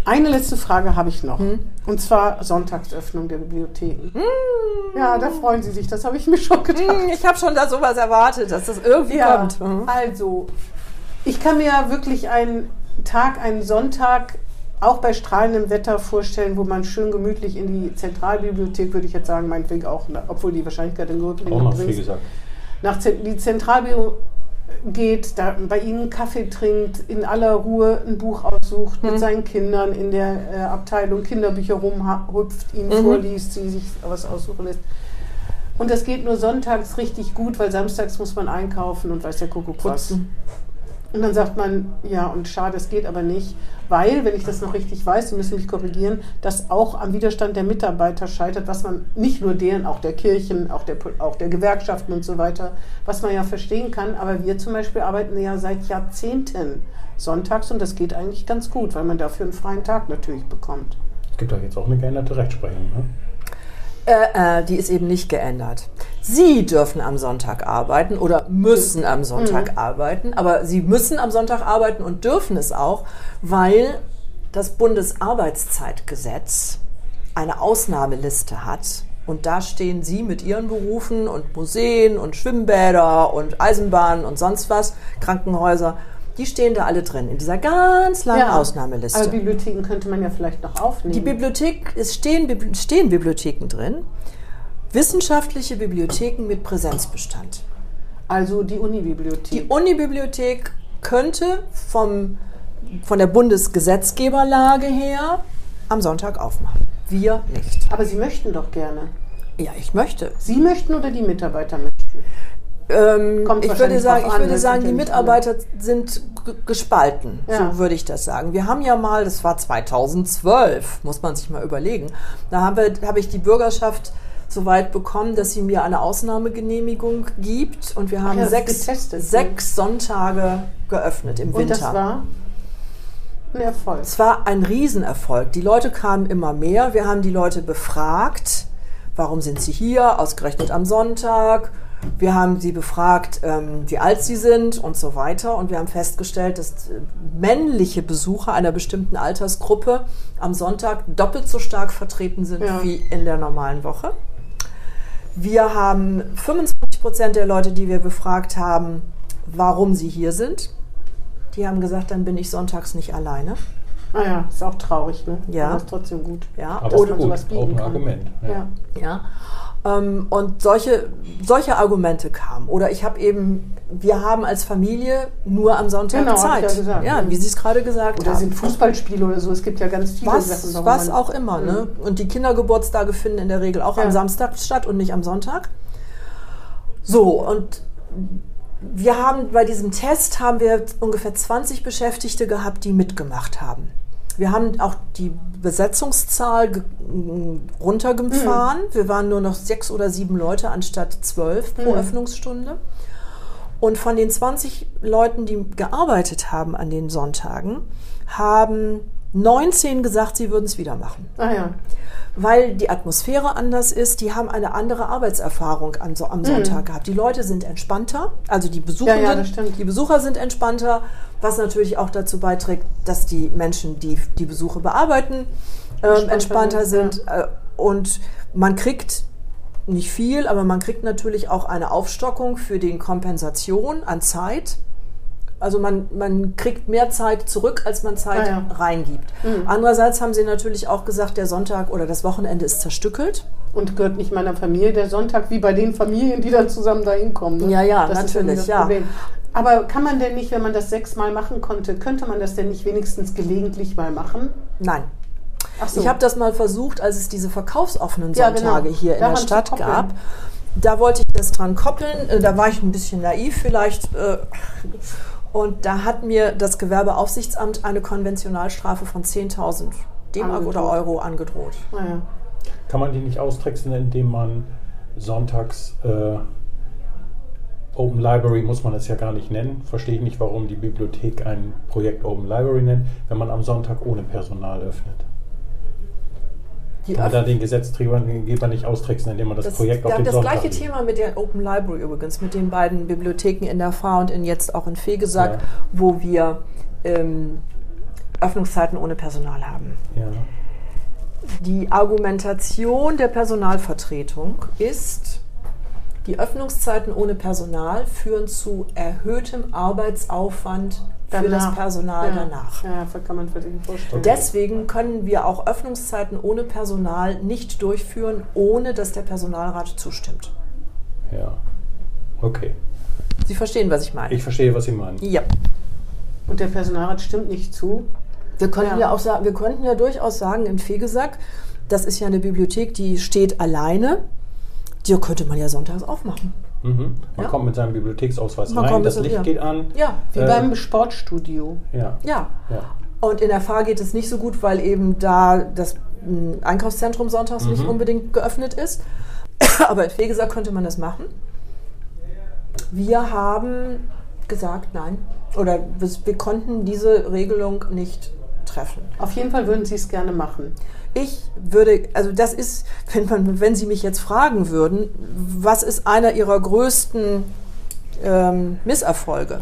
Eine letzte Frage habe ich noch. Hm? Und zwar Sonntagsöffnung der Bibliotheken. Ja, da freuen Sie sich. Das habe ich mir schon gedacht. Hm, Ich habe schon da sowas erwartet, dass das irgendwie Ja, kommt. Mhm. also, ich kann mir ja wirklich einen Tag, einen Sonntag, auch bei strahlendem Wetter vorstellen, wo man schön gemütlich in die Zentralbibliothek, würde ich jetzt sagen, meinetwegen auch, obwohl die Wahrscheinlichkeit in Auch gering noch viel gering ist, gesagt. nach die Zentralbio geht, da bei ihnen einen Kaffee trinkt, in aller Ruhe ein Buch aussucht, Mhm. mit seinen Kindern in der äh, Abteilung Kinderbücher rumhüpft, ihnen Mhm. vorliest, sie sich was aussuchen lässt. Und das geht nur sonntags richtig gut, weil samstags muss man einkaufen und weiß der Kuckuck was. Und dann sagt man, ja, und schade, es geht aber nicht, weil, wenn ich das noch richtig weiß, Sie müssen mich korrigieren, das auch am Widerstand der Mitarbeiter scheitert, was man nicht nur deren, auch der Kirchen, auch der, auch der Gewerkschaften und so weiter, was man ja verstehen kann. Aber wir zum Beispiel arbeiten ja seit Jahrzehnten sonntags und das geht eigentlich ganz gut, weil man dafür einen freien Tag natürlich bekommt. Es gibt doch jetzt auch eine geänderte Rechtsprechung. Ne? Äh, äh, die ist eben nicht geändert. Sie dürfen am Sonntag arbeiten oder müssen am Sonntag arbeiten, aber Sie müssen am Sonntag arbeiten und dürfen es auch, weil das Bundesarbeitszeitgesetz eine Ausnahmeliste hat. Und da stehen Sie mit Ihren Berufen und Museen und Schwimmbäder und Eisenbahnen und sonst was, Krankenhäuser, die stehen da alle drin in dieser ganz langen Ausnahmeliste. Aber Bibliotheken könnte man ja vielleicht noch aufnehmen. Die Bibliothek, es stehen, stehen Bibliotheken drin, wissenschaftliche Bibliotheken mit Präsenzbestand. also die Unibibliothek. Die Unibibliothek könnte vom, von der Bundesgesetzgeberlage her am Sonntag aufmachen. Wir nicht. aber Sie möchten doch gerne. Ja, ich möchte. Sie möchten oder die Mitarbeiter möchten? Ähm, ich würde sagen, ich an, würde sagen, sind die ja. Mitarbeiter sind g- gespalten. Ja. So würde ich das sagen. Wir haben ja mal, das war 2012, muss man sich mal überlegen. Da haben wir, habe ich die Bürgerschaft so weit bekommen, dass sie mir eine Ausnahmegenehmigung gibt und wir haben ja, sechs, getestet, sechs Sonntage geöffnet im Und Winter. das war ein Erfolg. Es war ein Riesenerfolg. Die Leute kamen immer mehr. Wir haben die Leute befragt, warum sind sie hier, ausgerechnet am Sonntag. Wir haben sie befragt, ähm, wie alt sie sind und so weiter. Und wir haben festgestellt, dass äh, männliche Besucher einer bestimmten Altersgruppe am Sonntag doppelt so stark vertreten sind Ja. wie in der normalen Woche. Wir haben 25 Prozent der Leute, die wir befragt haben, warum sie hier sind. Die haben gesagt, dann bin ich sonntags nicht alleine. Ah ja, ist auch traurig, ne? Ja. Aber ist trotzdem gut. Ja, Aber Oder sowas gut, auch bieten ein kann. Argument. Ja. Ja. Ähm, und solche, solche Argumente kamen. Oder ich habe eben, wir haben als Familie nur am Sonntag Genau, Zeit. ja gesagt. ja, wie Sie es gerade gesagt Oder haben. sind Fußballspiele oder so. Es gibt ja ganz viele Sachen. was, warum was man- auch immer. Ne? Und die Kindergeburtstage finden in der Regel auch Ja. am Samstag statt und nicht am Sonntag. So, und wir haben bei diesem Test haben wir ungefähr 20 Beschäftigte gehabt, die mitgemacht haben. Wir haben auch die Besetzungszahl ge- m, runtergefahren. Wir waren nur noch sechs oder sieben Leute anstatt zwölf pro Mhm. Öffnungsstunde. Und von den 20 Leuten, die gearbeitet haben an den Sonntagen, haben 19 gesagt, sie würden es wieder machen. Ah ja. Weil die Atmosphäre anders ist, die haben eine andere Arbeitserfahrung an, so, am Sonntag gehabt. Die Leute sind entspannter, also die Besucher, Mhm. Ja, ja, die Besucher sind entspannter, was natürlich auch dazu beiträgt, dass die Menschen, die die Besuche bearbeiten, ähm, Entspannter sind. Äh, und man kriegt nicht viel, aber man kriegt natürlich auch eine Aufstockung für die Kompensation an Zeit. Also man, man kriegt mehr Zeit zurück, als man Zeit Ah, ja. reingibt. Andererseits haben sie natürlich auch gesagt, der Sonntag oder das Wochenende ist zerstückelt. Und gehört nicht meiner Familie der Sonntag, wie bei den Familien, die dann zusammen da hinkommen. Ne? Ja, ja, das natürlich, ist ja. Problem. Aber kann man denn nicht, wenn man das sechsmal machen konnte, könnte man das denn nicht wenigstens gelegentlich mal machen? Nein. Ach so. Ich habe das mal versucht, als es diese verkaufsoffenen Ja, Sonntage genau. hier in Daran der Stadt gab. Da wollte ich das dran koppeln. Äh, Da war ich ein bisschen naiv vielleicht. äh, Und da hat mir das Gewerbeaufsichtsamt eine Konventionalstrafe von 10.000 D-Mark oder. Euro angedroht. Naja. Kann man die nicht austricksen, indem man sonntags äh, Open Library muss man es ja gar nicht nennen. Verstehe ich nicht, warum die Bibliothek ein Projekt Open Library nennt, wenn man am Sonntag ohne Personal öffnet. Die Kann man Öff- da den Gesetzgeber nicht austricksen, indem man das, Projekt auf den das Sonntag gleiche legt? Thema mit der Open Library übrigens, mit den beiden Bibliotheken in der Fahr und in jetzt auch in Fegesack, Ja. wo wir ähm, Öffnungszeiten ohne Personal haben. Ja. Die Argumentation der Personalvertretung ist, die Öffnungszeiten ohne Personal führen zu erhöhtem Arbeitsaufwand für das Personal ja. danach. Ja, kann man sich vorstellen. Deswegen können wir auch Öffnungszeiten ohne Personal nicht durchführen, ohne dass der Personalrat zustimmt. ja. Okay. Sie verstehen, was ich meine? Ich verstehe, was Sie meinen. ja. Und der Personalrat stimmt nicht zu. Wir könnten ja. Ja. auch sagen, wir könnten ja durchaus sagen, in Fegesack, das ist ja eine Bibliothek, die steht alleine. Die könnte man ja sonntags aufmachen. Mhm. Man Ja. kommt mit seinem Bibliotheksausweis Man rein, das Licht ja. geht an. Ja, Wie Äh, beim Sportstudio. Ja. ja. ja. Und in der Fahr geht es nicht so gut, weil eben da das mm, Einkaufszentrum sonntags nicht Mhm. unbedingt geöffnet ist. Aber in Fegesack könnte man das machen. Wir haben gesagt, nein. Oder wir konnten diese Regelung nicht treffen. Auf jeden Fall würden Sie es gerne machen. Ich würde, also das ist, wenn, man, wenn Sie mich jetzt fragen würden, was ist einer Ihrer größten ähm, Misserfolge?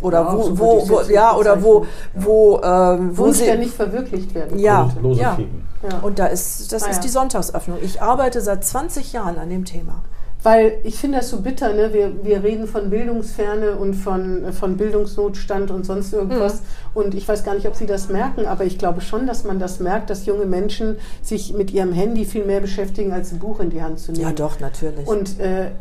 Oder Ja, wo, so wo, wo ja, nicht oder wo, wo, ähm, wo Wunsch, Sie, der nicht verwirklicht werden ja, Und ja. Ja. Und da ist, das Ah, ist ja. die Sonntagsöffnung. Ich arbeite seit 20 Jahren an dem Thema. Weil ich finde das so bitter, ne? wir, wir reden von Bildungsferne und von, von Bildungsnotstand und sonst irgendwas. Und ich weiß gar nicht, ob Sie das merken, aber ich glaube schon, dass man das merkt, dass junge Menschen sich mit ihrem Handy viel mehr beschäftigen, als ein Buch in die Hand zu nehmen. Ja, doch, natürlich. Und äh,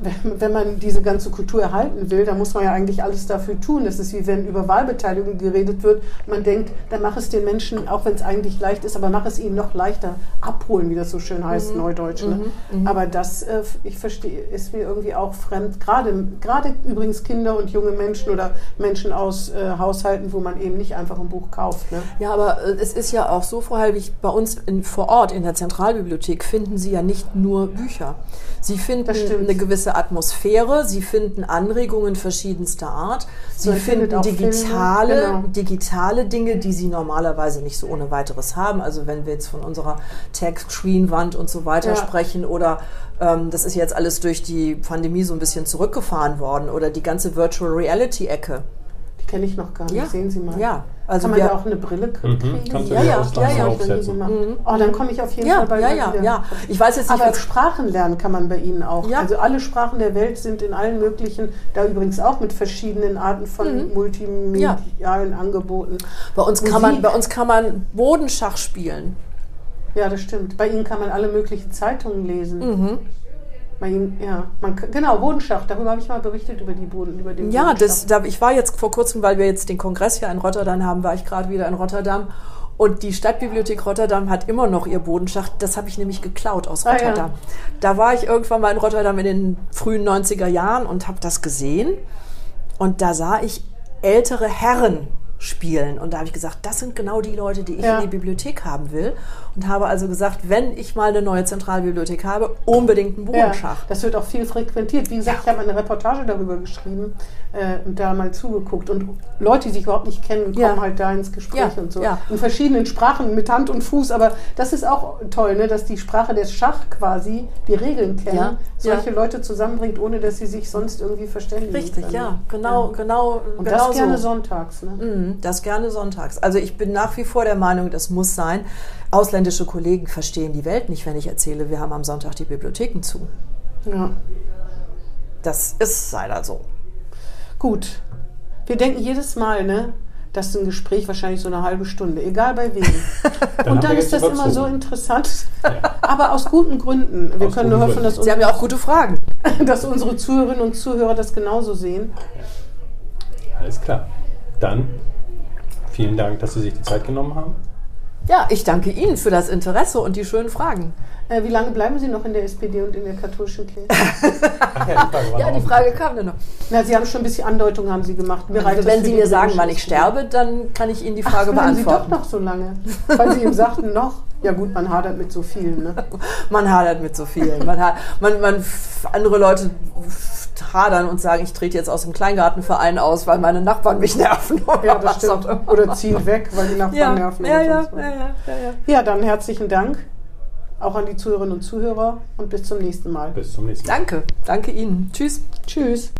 wenn- man diese ganze Kultur erhalten will, dann muss man ja eigentlich alles dafür tun. Das ist wie wenn über Wahlbeteiligung geredet wird. Man denkt, dann mach es den Menschen, auch wenn es eigentlich leicht ist, aber mach es ihnen noch leichter abholen, wie das so schön heißt, Neudeutsch. Ne? Aber das, äh, ich verstehe, ist mir irgendwie auch fremd. Gerade, gerade übrigens Kinder und junge Menschen oder Menschen aus äh, Haushalten, wo man eben nicht einfach ein Buch kauft. Ne? Ja, aber äh, es ist ja auch so, Frau Helwig, bei uns in, vor Ort in der Zentralbibliothek finden Sie ja nicht nur Bücher. Sie finden eine gewisse Atmosphäre, Sie finden Anregungen verschiedenster Art, Sie Man finden Filme, digitale, genau. digitale Dinge, die Sie normalerweise nicht so ohne weiteres haben. Also wenn wir jetzt von unserer Tech-Screen-Wand und so weiter Ja. sprechen oder ähm, das ist jetzt alles durch die Pandemie so ein bisschen zurückgefahren worden oder die ganze Virtual Reality-Ecke. Die kenne ich noch gar nicht. Sehen Sie mal. Ja, Also Kann man da auch eine Brille kriegen? Mhm. Kannst du ja, ja, ja, ja. Mhm. Oh, dann komme ich auf jeden ja, Fall bei ja, ja, ja. Ich weiß jetzt nicht, Aber Sprachen lernen kann man bei Ihnen auch. Ja. Also alle Sprachen der Welt sind in allen möglichen, da übrigens auch mit verschiedenen Arten von mhm. multimedialen ja. Angeboten. Bei uns, kann man, bei uns kann man Bodenschach spielen. Ja, das stimmt. Bei Ihnen kann man alle möglichen Zeitungen lesen. Mhm. Ihnen, ja, man, genau, Bodenschacht, darüber habe ich mal berichtet, über die Boden, über den Ja, das, da, ich war jetzt vor kurzem, weil wir jetzt den Kongress ja in Rotterdam haben, war ich gerade wieder in Rotterdam. Und die Stadtbibliothek Rotterdam hat immer noch ihr Bodenschacht. Das habe ich nämlich geklaut aus Rotterdam. Ah, ja. Da war ich irgendwann mal in Rotterdam in den frühen 90er Jahren und habe das gesehen. Und da sah ich ältere Herren spielen. Und da habe ich gesagt, das sind genau die Leute, die ich ja. in die Bibliothek haben will. Und habe also gesagt, wenn ich mal eine neue Zentralbibliothek habe, unbedingt einen Bodenschacht. Ja, das wird auch viel frequentiert. Wie gesagt, ja. ich habe eine Reportage darüber geschrieben äh, und da mal zugeguckt. Und Leute, die sich überhaupt nicht kennen, kommen halt da ins Gespräch und so. In verschiedenen Sprachen, mit Hand und Fuß. Aber das ist auch toll, ne, dass die Sprache des Schach quasi die Regeln kennen, solche Leute zusammenbringt, ohne dass sie sich sonst irgendwie verständigen. Richtig, können. ja, genau, genau. Und genau das gerne so. sonntags. Ne? Mhm das gerne sonntags. Also ich bin nach wie vor der Meinung, das muss sein. Ausländische Kollegen verstehen die Welt nicht, wenn ich erzähle, wir haben am Sonntag die Bibliotheken zu. Ja. Das ist leider so. Gut. Wir denken jedes Mal, ne? Das ist ein Gespräch wahrscheinlich so eine halbe Stunde, egal bei wem. dann und dann ist das immer so interessant. Ja. Aber aus guten Gründen. Wir aus können nur hoffen, dass Sie haben ja auch gute Fragen. dass unsere Zuhörerinnen und Zuhörer das genauso sehen. Alles klar. Dann Vielen Dank, dass Sie sich die Zeit genommen haben. Ja, ich danke Ihnen für das Interesse und die schönen Fragen. Äh, wie lange bleiben Sie noch in der SPD und in der katholischen Kirche? Ja, die Frage, ja, die Frage kam dann noch. Na, Sie haben schon ein bisschen Andeutung haben Sie gemacht. Also, wenn Sie mir sagen, wann ich sterbe, dann kann ich Ihnen die Frage Ach, beantworten. Sie doch noch so lange. Weil Sie ihm sagten, noch. Ja gut, man hadert mit so vielen. Ne? man hadert mit so vielen. Man, man, man, andere Leute hadern und sagen, ich trete jetzt aus dem Kleingartenverein aus, weil meine Nachbarn mich nerven. ja, das stimmt. Oder ziehen weg, weil die Nachbarn ja, nerven. Ja, ja, so. ja, ja, ja, ja. dann herzlichen Dank auch an die Zuhörerinnen und Zuhörer und bis zum nächsten Mal. Bis zum nächsten Mal. Danke, danke Ihnen. Tschüss. Tschüss.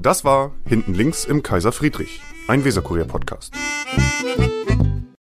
Das war Hinten links im Kaiser Friedrich, ein Weserkurier-Podcast.